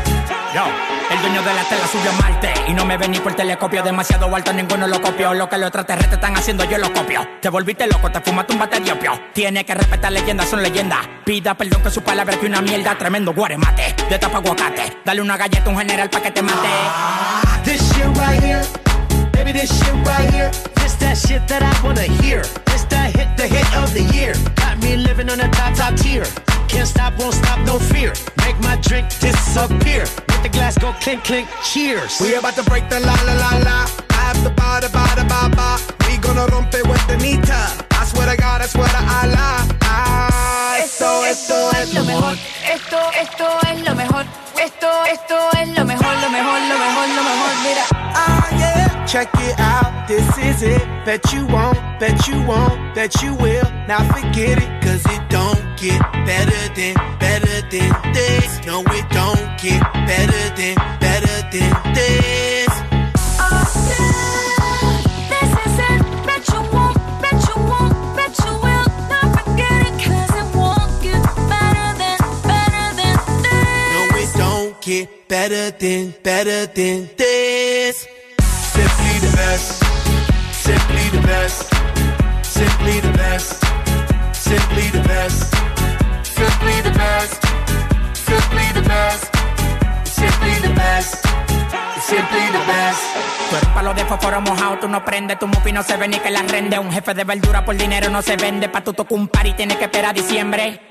Yo, el dueño de la tela subió a Marte y no me vení por el telescopio. Demasiado alto, ninguno lo copió. Lo que los extraterrestres están haciendo, yo lo copio. Te volviste loco, te fumaste un bate diopio. Tiene que respetar leyendas, son leyendas. Pida perdón que su palabra que una mierda. Tremendo guaremate, de tapa aguacate. Dale una galleta a un general pa' que te mate. Ah, this shit right here, baby, this shit right here. It's that shit that I wanna hear. It's that hit, the hit of the year. Got me living on a top, top tier. Can't stop, won't stop, no fear. Make my drink disappear. Let the glass go clink, clink, cheers. We about to break the la la la la. I have the ba da ba da ba. We gonna rompe with the nita. I swear to God, I swear to Allah. Ah, esto, esto, esto es lo mejor. Esto, esto es lo mejor. Esto, esto es lo mejor, lo mejor, lo mejor, lo mejor. Ah. Check it out, this is it. Bet you won't, bet you won't, bet you will. Now forget it, cause it don't get better than, better than this. No, it don't get better than, better than this. better than, better than this. Simply the best, simply the best, simply the best, simply the best, simply the best, simply the best, simply the best. Simply the best. Tú palo de fósforo mojado, tú no prendes, tu mufi no se ve ni que la rende. Un jefe de verdura por dinero no se vende, pa' tu toco un par y tienes que esperar a diciembre.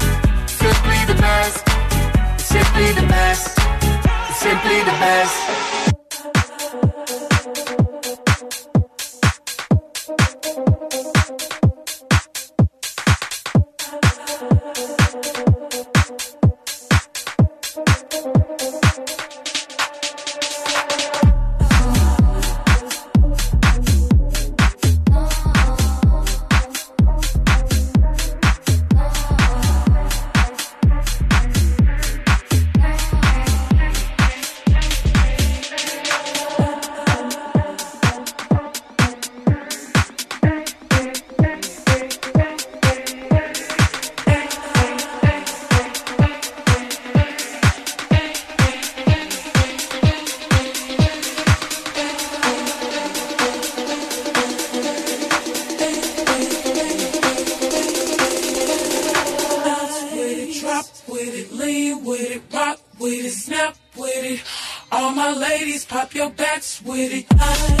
the best. Simply the best. Simply the best. Thank you. Pop your backs with it. Bounce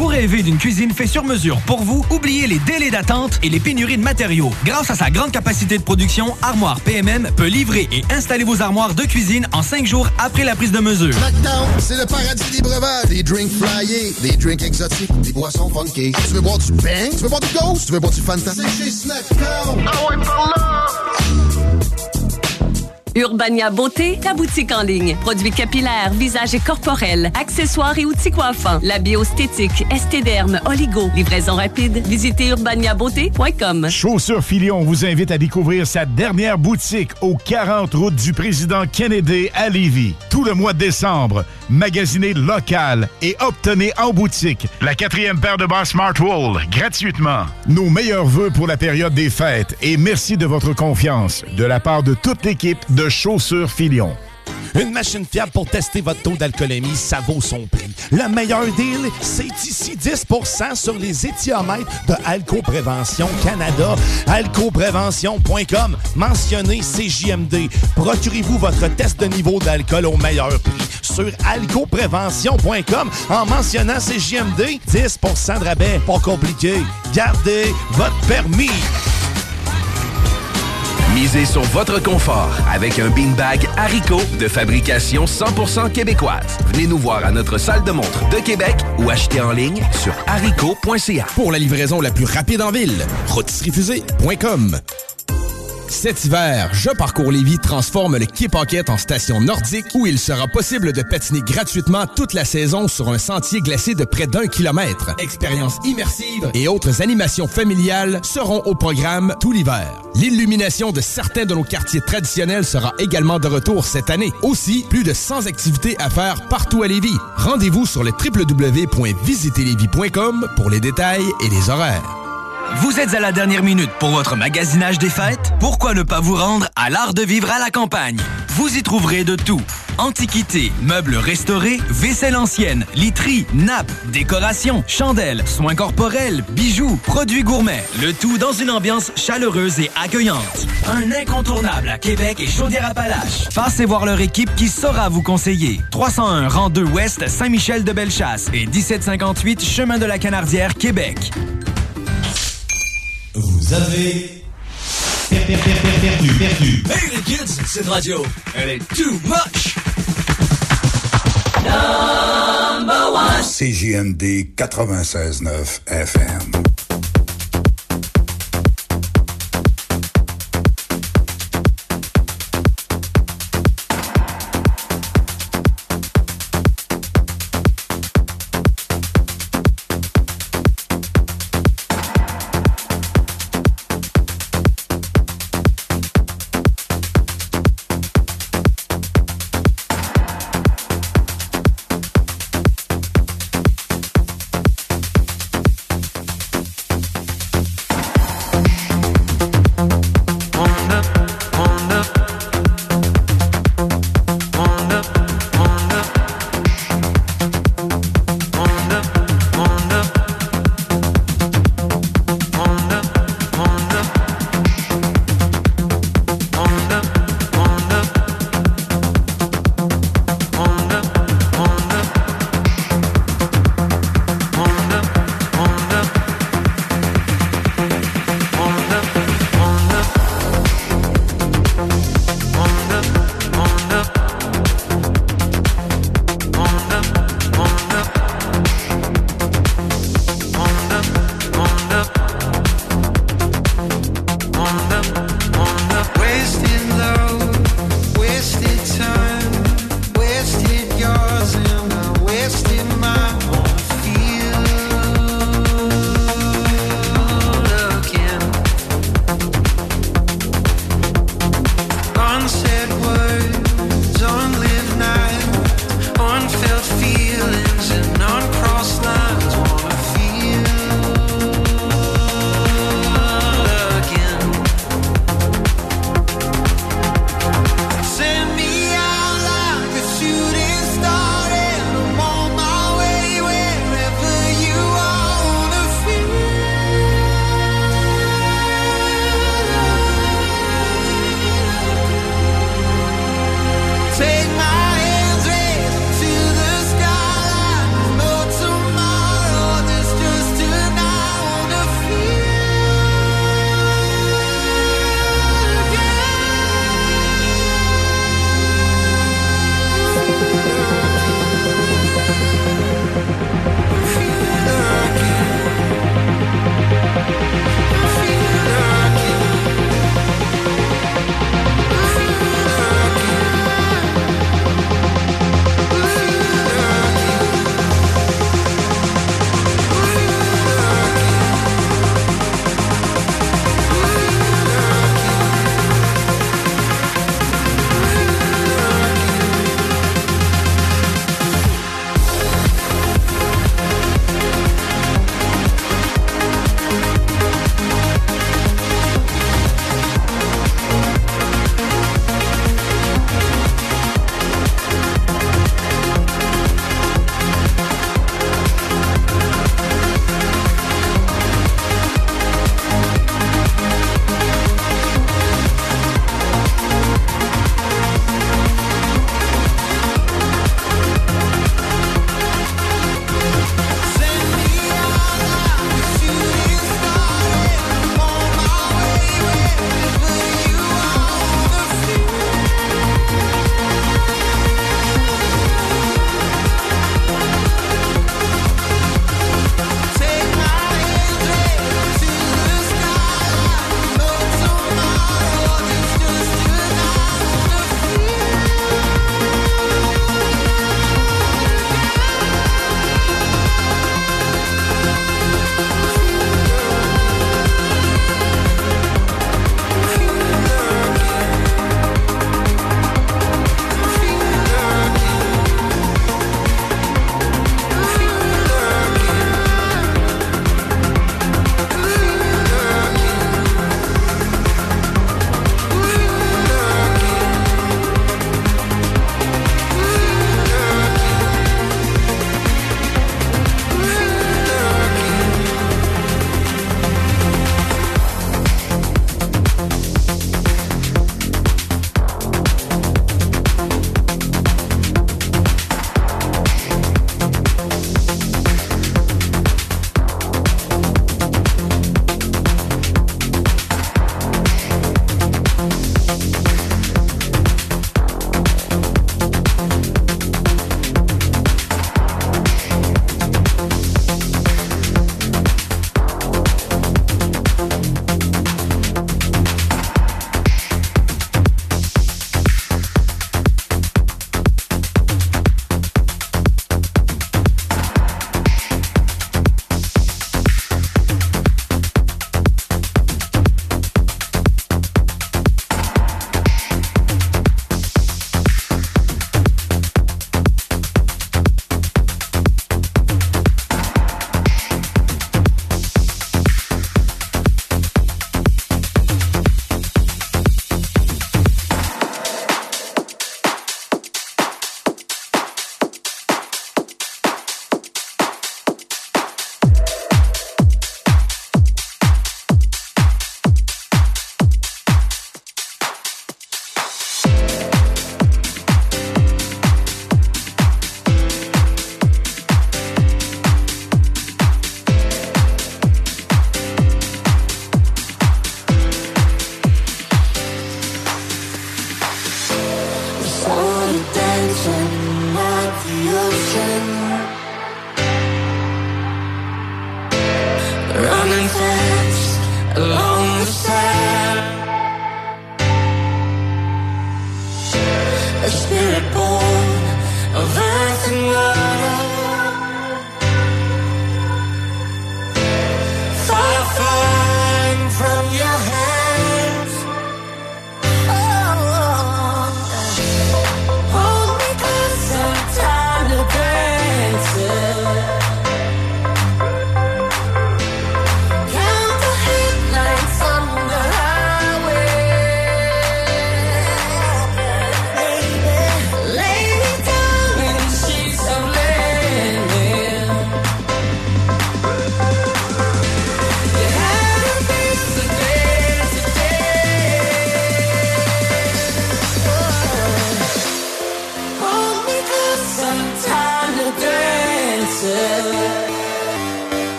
Vous rêvez d'une cuisine faite sur mesure pour vous? Oubliez les délais d'attente et les pénuries de matériaux. Grâce à sa grande capacité de production, Armoire PMM peut livrer et installer vos armoires de cuisine en cinq jours après la prise de mesure. Snackdown, c'est le paradis des breuvages. Des drinks flyés, des drinks exotiques, des boissons funky. Tu veux boire du bang? Tu veux boire du ghost? Tu veux boire du Fanta? C'est chez Snackdown. Ah ouais, par là! Urbania Beauté, ta boutique en ligne. Produits capillaires, visage et corporels, accessoires et outils coiffants. La biostétique, estéderme, oligo. Livraison rapide. Visitez urbaniabeauté.com. Chaussures Filion vous invite à découvrir sa dernière boutique au 40 route du président Kennedy à Lévis. Tout le mois de décembre, magasinez local et obtenez en boutique la quatrième paire de bas Smartwool gratuitement. Nos meilleurs voeux pour la période des fêtes et merci de votre confiance de la part de toute l'équipe de Chaussures Filion. Une machine fiable pour tester votre taux d'alcoolémie, ça vaut son prix. Le meilleur deal, c'est ici 10% sur les éthiomètres de Alco-Prévention Canada. Alcoprévention.com. Mentionnez CJMD. Procurez-vous votre test de niveau d'alcool au meilleur prix sur alcoprévention.com en mentionnant CJMD. 10% de rabais. Pas compliqué. Gardez votre permis. Misez sur votre confort avec un beanbag Haricot de fabrication 100% québécoise. Venez nous voir à notre salle de montre de Québec ou achetez en ligne sur haricot.ca. Pour la livraison la plus rapide en ville, rôtisseriefusée.com. Cet hiver, Je Parcours Lévis transforme le Quai Pocket en station nordique où il sera possible de patiner gratuitement toute la saison sur un sentier glacé de près d'un kilomètre. Expériences immersives et autres animations familiales seront au programme tout l'hiver. L'illumination de certains de nos quartiers traditionnels sera également de retour cette année. Aussi, plus de 100 activités à faire partout à Lévis. Rendez-vous sur le www.visiterlévis.com pour les détails et les horaires. Vous êtes à la dernière minute pour votre magasinage des fêtes? Pourquoi ne pas vous rendre à l'art de vivre à la campagne? Vous y trouverez de tout. Antiquités, meubles restaurés, vaisselle ancienne, literie, nappes, décorations, chandelles, soins corporels, bijoux, produits gourmets. Le tout dans une ambiance chaleureuse et accueillante. Un incontournable à Québec et Chaudière-Appalaches. Passez voir leur équipe qui saura vous conseiller. 301 rang 2 Ouest, Saint-Michel de Bellechasse et 1758 Chemin de la Canardière, Québec. Vous avez per- per- per- per- perdu, perdu. Hey les kids, cette radio, elle est too much! CJMD 96.9 FM.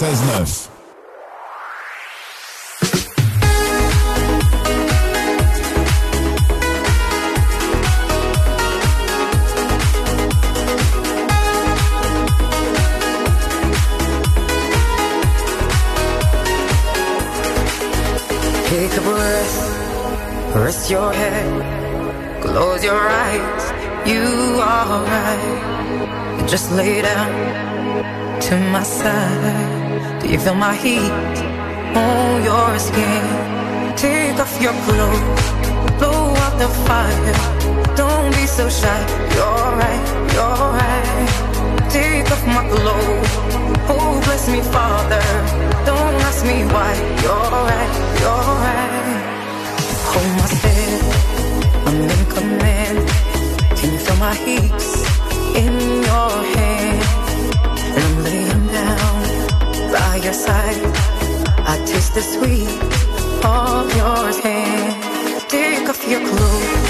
96.9. below. Oh, bless me, Father. Don't ask me why. You're right, you're right. Hold my stead. I'm in command. Can you feel my heat in your hand? And I'm laying down by your side. I taste the sweet of your hand. Take off your clothes.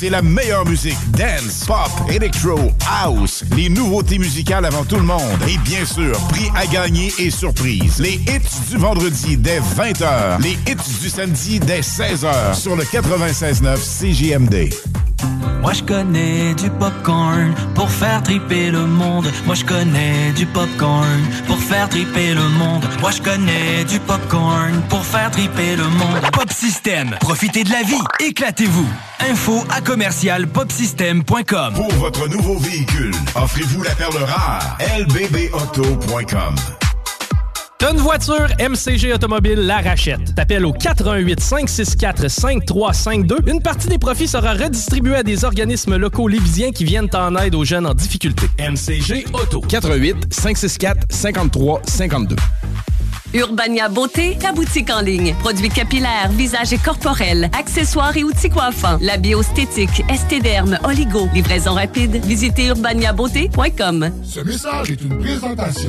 c'est la meilleure musique. Dance, pop, electro, house. Les nouveautés musicales avant tout le monde. Et bien sûr, prix à gagner et surprise. Les hits du vendredi dès 20h. Les hits du samedi dès 16h sur le 96.9 CJMD. Moi je connais du popcorn pour faire triper le monde. Moi je connais du popcorn pour faire triper le monde. Moi je connais du popcorn pour faire triper le monde. Pop System, profitez de la vie, éclatez-vous. Info à commercial popsystem.com. Pour votre nouveau véhicule, offrez-vous la perle rare. lbbauto.com. T'as une voiture, MCG Automobile la rachète. T'appelles au 418 564 5352. Une partie des profits sera redistribuée à des organismes locaux lévisiens qui viennent en aide aux jeunes en difficulté. MCG Auto. 88 564 53 52. Urbania Beauté, ta boutique en ligne. Produits capillaires, visage et corporel, accessoires et outils coiffants. La biostétique, estéderme, oligo. Livraison rapide. Visitez urbaniabeauté.com. Ce message est une présentation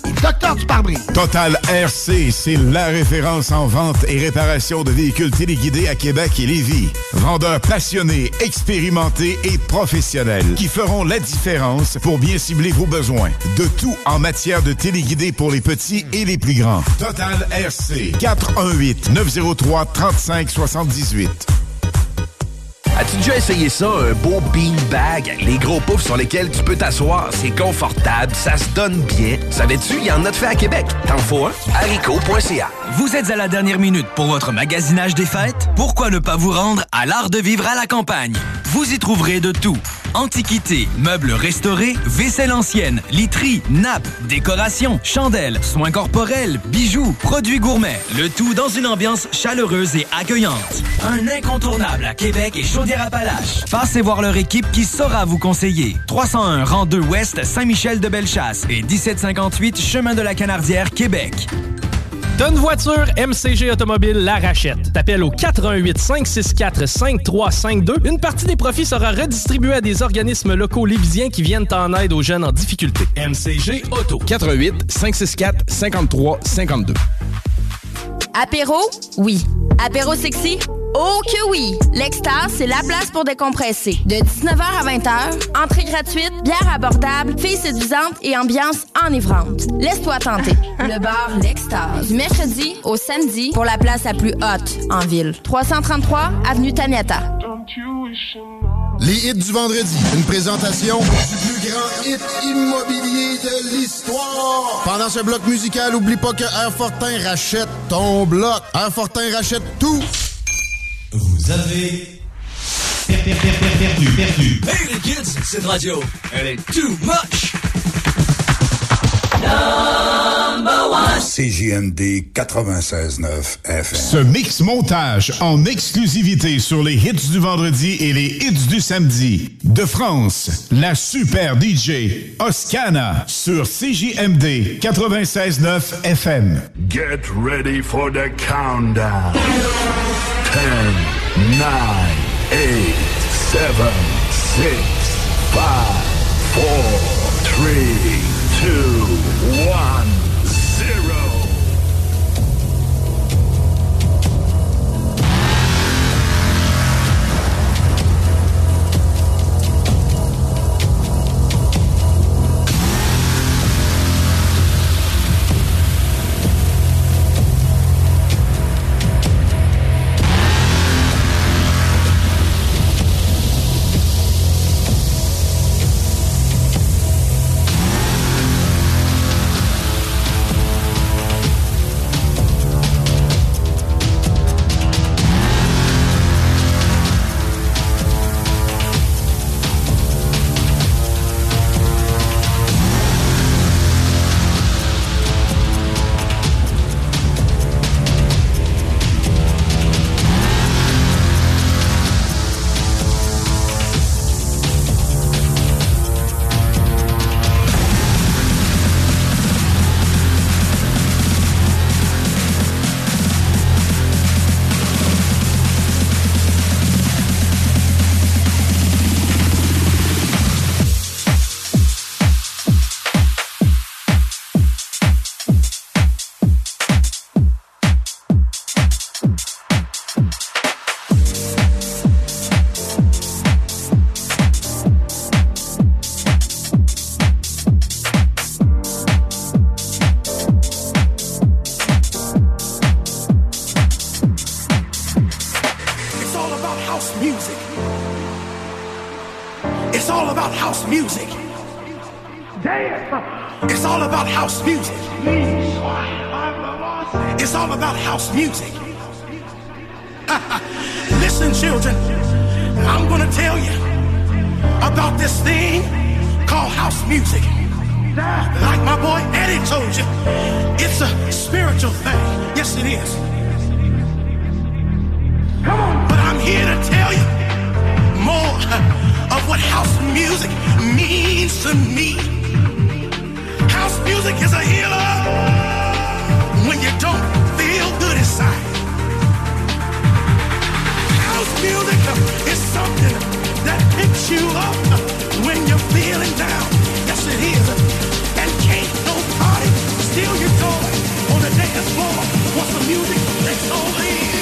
et Docteur du pare-brise. Total RC, c'est la référence en vente et réparation de véhicules téléguidés à Québec et Lévis. Vendeurs passionnés, expérimentés et professionnels qui feront la différence pour bien cibler vos besoins. De tout en matière de téléguidés pour les petits et les plus grands. Total RC, 418 903 35 78. As-tu déjà essayé ça, un beau beanbag? Les gros poufs sur lesquels tu peux t'asseoir, c'est confortable, ça se donne bien. Savais-tu, il y en a de fait à Québec. T'en faut un? haricot.ca. Vous êtes à la dernière minute pour votre magasinage des fêtes? Pourquoi ne pas vous rendre à l'art de vivre à la campagne? Vous y trouverez de tout. Antiquités, meubles restaurés, vaisselle ancienne, literie, nappes, décorations, chandelles, soins corporels, bijoux, produits gourmets. Le tout dans une ambiance chaleureuse et accueillante. Un incontournable à Québec et Chaudière-Appalaches. Passez voir leur équipe qui saura vous conseiller. 301 rang 2 Ouest Saint-Michel-de-Bellechasse et 1758 Chemin de la Canardière, Québec. Donne voiture, MCG Automobile la rachète. T'appelles au 418 564 5352. Une partie des profits sera redistribuée à des organismes locaux lévisiens qui viennent en aide aux jeunes en difficulté. MCG Auto. 418 564 53 52. Apéro? Oui. Apéro sexy? Oh que oui! L'Extase, c'est la place pour décompresser. De 19h à 20h, entrée gratuite, bière abordable, filles séduisantes et ambiance enivrante. Laisse-toi tenter. Le bar L'Extase. Du mercredi au samedi pour la place la plus haute en ville. 333 Avenue Taniata. Les hits du vendredi. Une présentation du plus grand hit immobilier de l'histoire. Pendant ce bloc musical, oublie pas que Airfortin rachète ton bloc. Airfortin rachète tout. Vous avez perdu, perdu, perdu. Hey les kids, cette radio, elle est too much! CJMD 96.9 FM. Ce mix montage en exclusivité sur les hits du vendredi et les hits du samedi. De France, la super DJ Oscana sur CJMD 96.9 FM. Get ready for the countdown. 10, 9, 8, 7, 6, 5, 4, 3, 2, 1, Damn. It's all about house music. It's all about house music. Listen, children, I'm gonna tell you about this thing called house music. Like my boy Eddie told you, it's a spiritual thing. Yes, it is. Come on. But I'm here to tell you more of what house music means to me. House music is a healer when you don't feel good inside. House music is something that picks you up when you're feeling down. Yes, it is. And can't nobody steal your joy on the dance floor once the music takes over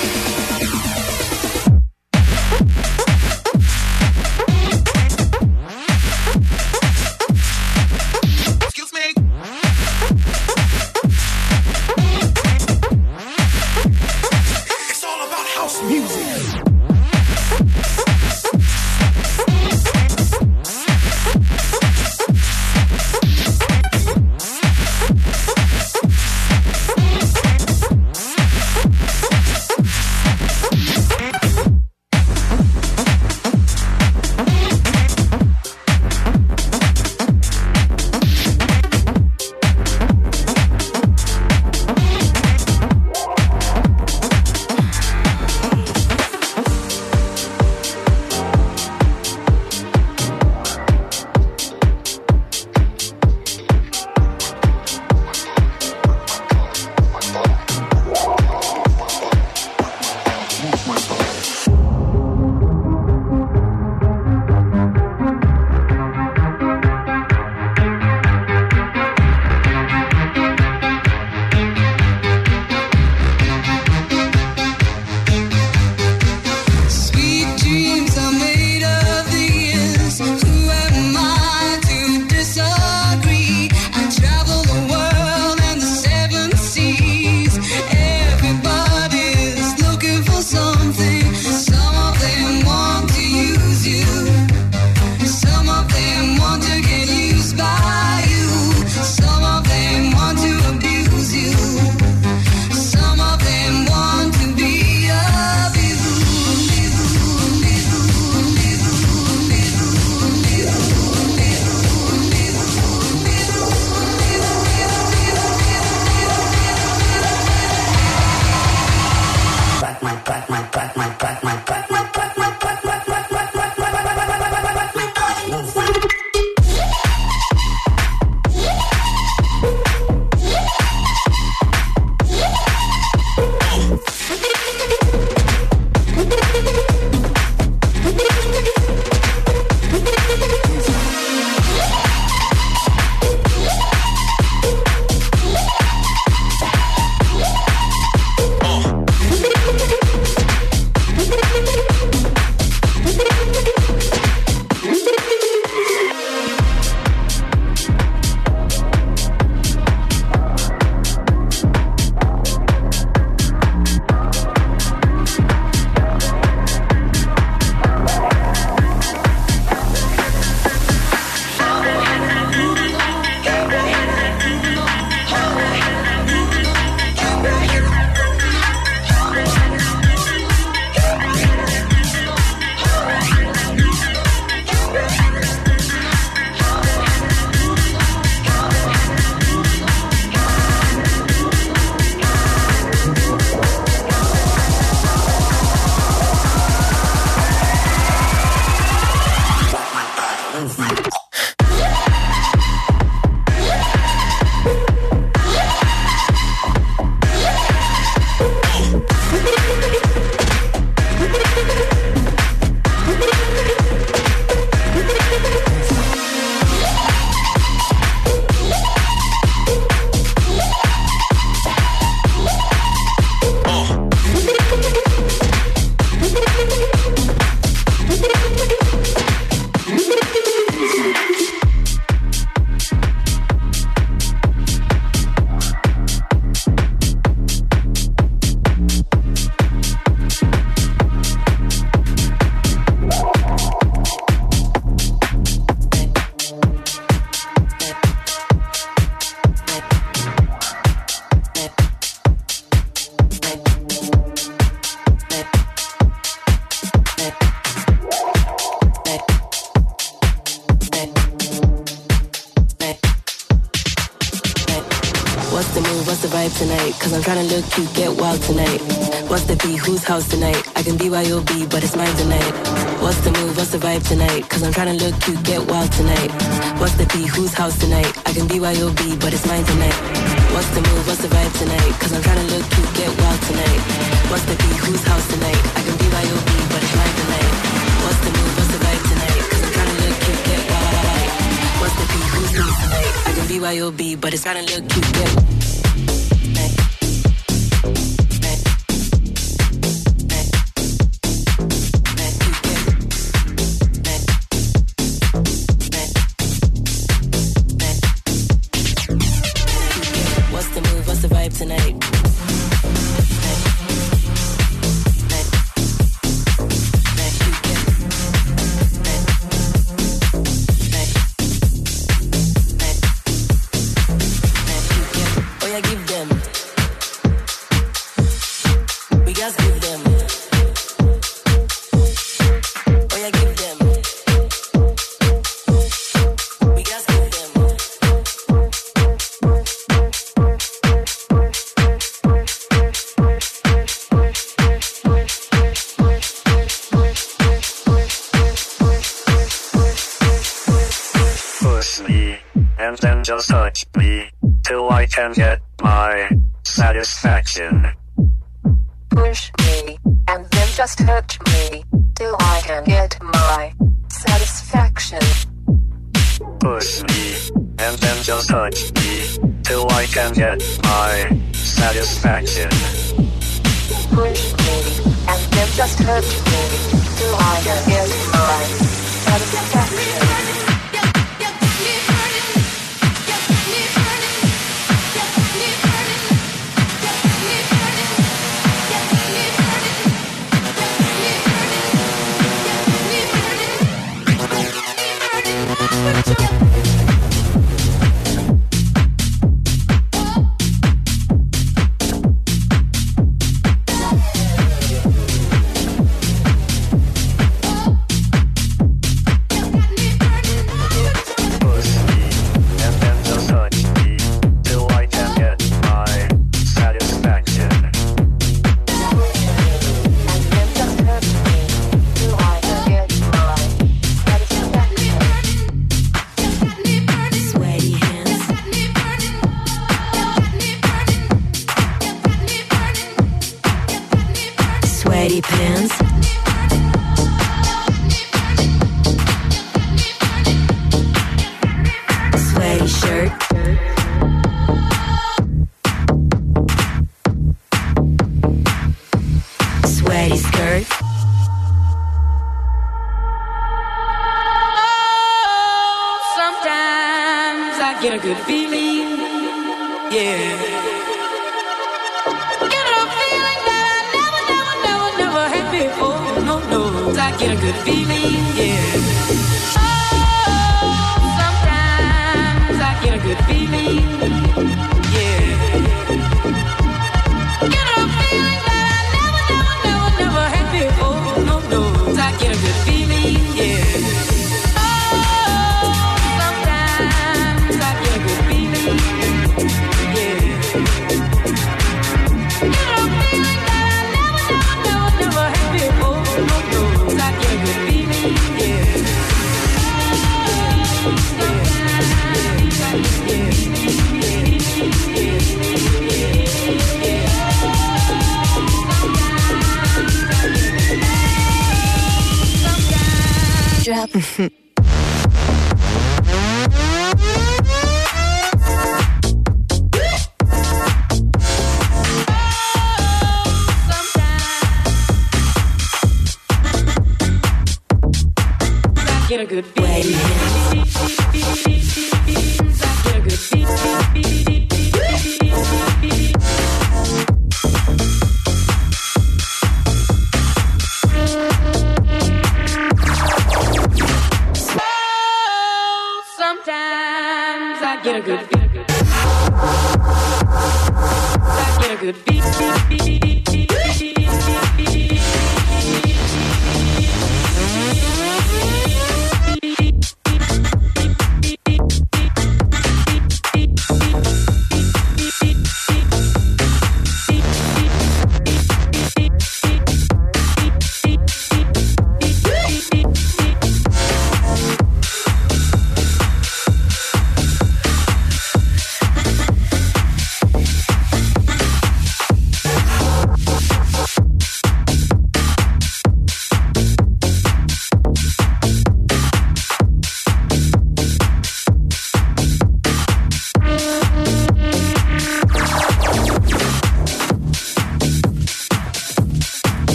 whose house tonight?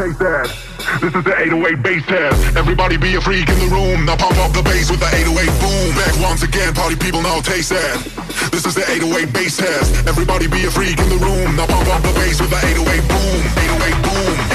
Taste that. This is the 808 bass test. Everybody be a freak in the room. Now pump up the bass with the 808 boom. Back once again, party people now taste that. This is the 808 bass test. Everybody be a freak in the room. Now pump up the bass with the 808 boom. 808 boom.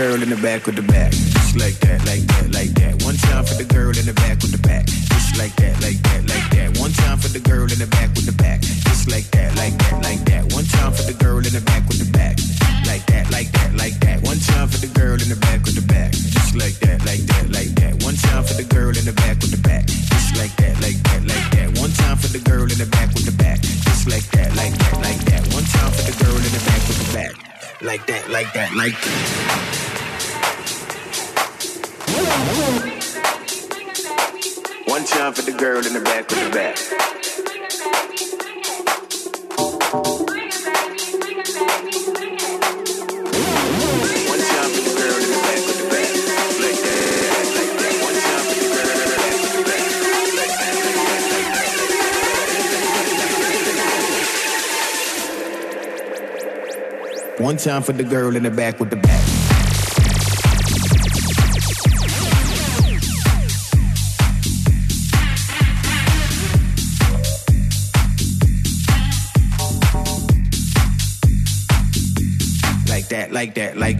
girl in the back of the time for the girl in the back with the back. Like that, like that, like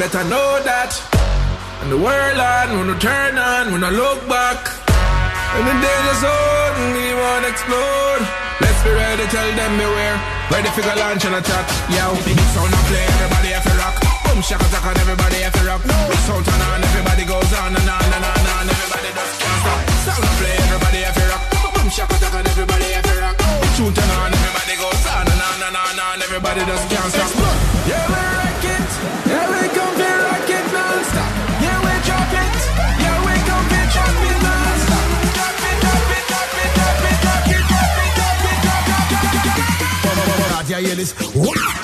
better know that. And the world on, when we turn on, when I look back. In the danger zone, we wanna explode. Let's be ready, tell them beware. Ready for the launch and attack. Yo, big sound and play, everybody have to rock. Boom, shaka attack and everybody have to rock. Big sound turn on, everybody goes on and on and on and on. Everybody just can't stop. Sound and play, everybody have to rock. Boom, shaka attack and everybody have to rock. Big tune turn on, everybody goes on and on and on and on. Everybody just can't stop. this. Wow!